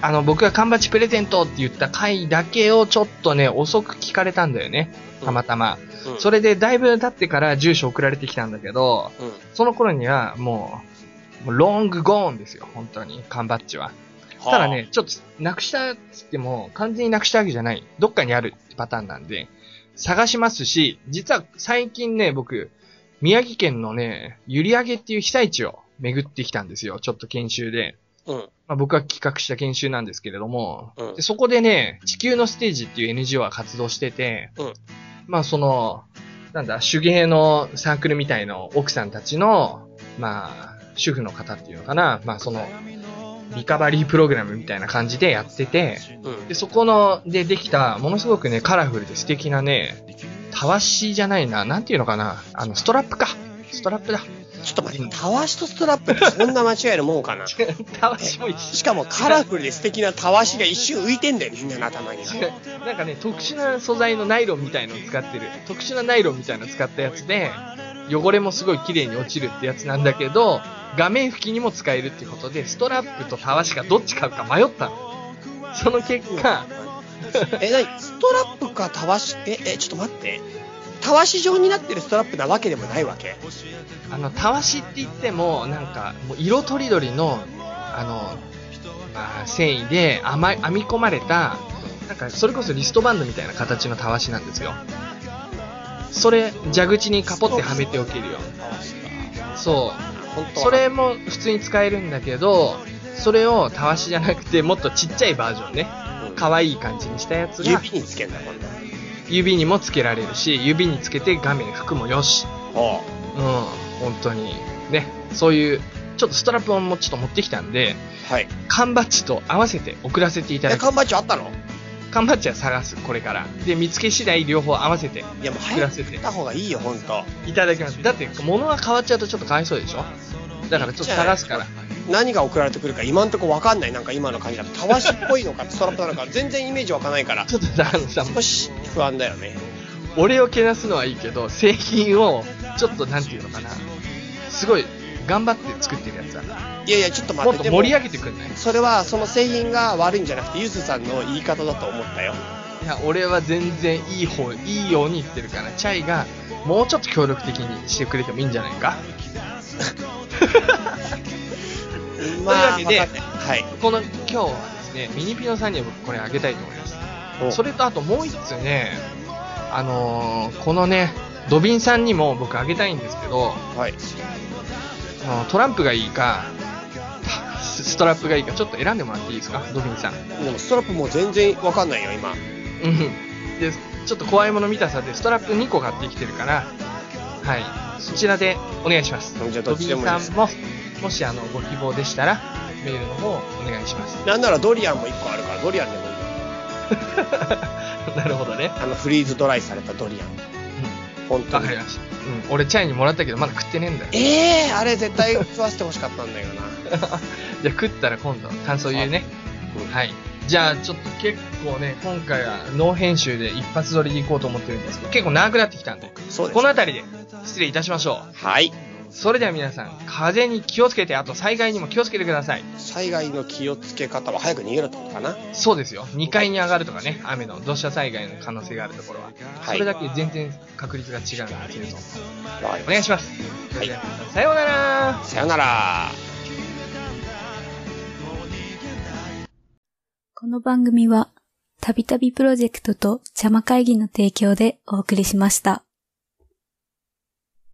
あの、僕が缶バッジプレゼントって言った回だけをちょっとね、遅く聞かれたんだよね。たまたま。ん。うん。それでだいぶ経ってから住所送られてきたんだけど、うん。その頃にはもう、もうロングゴーンですよ、本当に、缶バッジは。ただね、ちょっと、なくしたっつっても、完全になくしたわけじゃない。どっかにあるってパターンなんで、探しますし、実は最近ね、僕、宮城県のね、閖上っていう被災地を巡ってきたんですよ。ちょっと研修で。はあ、うん。まあ、僕が企画した研修なんですけれども、うんでそこでね、地球のステージっていう NGO が活動してて、うんまあその、なんだ、手芸のサークルみたいの奥さんたちの、まあ、主婦の方っていうのかな、まあその、リカバリープログラムみたいな感じでやってて、うん。で、そこの、でできた、ものすごくね、カラフルで素敵なね、たわしじゃないな、なんていうのかな、あの、ストラップか。ストラップだ。ちょっと待って、たわしとストラップってそんな間違えるもんかなたわしも一緒しかもカラフルで素敵なたわしが一瞬浮いてんだよ、みんなの頭には。なんかね、特殊な素材のナイロンみたいのを使ってる。特殊なナイロンみたいのを使ったやつで、汚れもすごい綺麗に落ちるってやつなんだけど、画面拭きにも使えるってことで、ストラップとたわしがどっち買うか迷ったの。その結果、え、なにストラップかたわし、え、え、ちょっと待って。たわし状になってるストラップなわけでもないわけあの、たわしって言っても、なんか、もう色とりどりの、あの、まあ、繊維で編ま編み込まれた、なんか、それこそリストバンドみたいな形のたわしなんですよ。それ、蛇口にカポってはめておけるよ。そう。それも普通に使えるんだけど、それをたわしじゃなくて、もっとちっちゃいバージョンね。可愛い感じにしたやつが指、につけんだ、今度。指にもつけられるし、指につけて画面拭くもよし。ほうん、本当に。ね、そういう、ちょっとストラップをもちょっと持ってきたんで、う。はい。缶バッジと合わせて送らせていたえ、だき缶バッジあったの？缶バッジは探す、これから。で、見つけ次第両方合わせていや、もう送らせてった方がいいよ、本当いただきます。だって、物が変わっちゃうとちょっとかわいそうでしょ？だからちょっと探すから。何が送られてくるか今んとこわかんない。なんか今の感じだと。たわしっぽいのか、ストラップなのか、全然イメージ湧かないから。ちょっと、あのさ、少し不安だよね。俺をけなすのはいいけど、製品を、ちょっとなんていうのかな。すごい、頑張って作ってるやつだ。いやいや、ちょっと待って。もっと盛り上げげてくんない？それは、その製品が悪いんじゃなくて、ゆずさんの言い方だと思ったよ。いや、俺は全然いい方、いいように言ってるから、チャイが、もうちょっと協力的にしてくれてもいいんじゃないか？まあ、というわけではい。この、今日はですね、ミニピノさんには僕これあげたいと思います。それとあともう一つね、あのーこのね、ドビンさんにも僕あげたいんですけど、はい。トランプがいいか、たストラップがいいか、ちょっと選んでもらっていいですか、ドビンさん。でもストラップもう全然わかんないよ、今。うん。で、ちょっと怖いもの見たさで、ストラップ2個買ってきてるから、はい。そちらでお願いします。じゃあどっちでもいいですドビンさんも、もしあの、ご希望でしたら、メールの方お願いします。なんならドリアンも1個あるから、ドリアンでもいいよ。なるほどね。あの、フリーズドライされたドリアン。本当にわかり。ました。うん。俺、チャイにもらったけど、まだ食ってねえんだよ。ええー、あれ絶対食わせてほしかったんだよな。じゃあ食ったら今度感想言うね。はい。じゃあちょっと結構ね、今回はノー編集で一発撮りでいこうと思ってるんですけど、結構長くなってきたんで、そうです。この辺りで失礼いたしましょう。はい。それでは皆さん、風に気をつけて、あと災害にも気をつけてください。災害の気をつけ方は早く逃げろってことかな。そうですよ。2階に上がるとかね、雨の土砂災害の可能性があるところは。はいそれだけ全然確率が違うので、生存わかりまお願いします。はいさようならす。さよなら。この番組は、たびたびプロジェクトと邪魔会議の提供でお送りしました。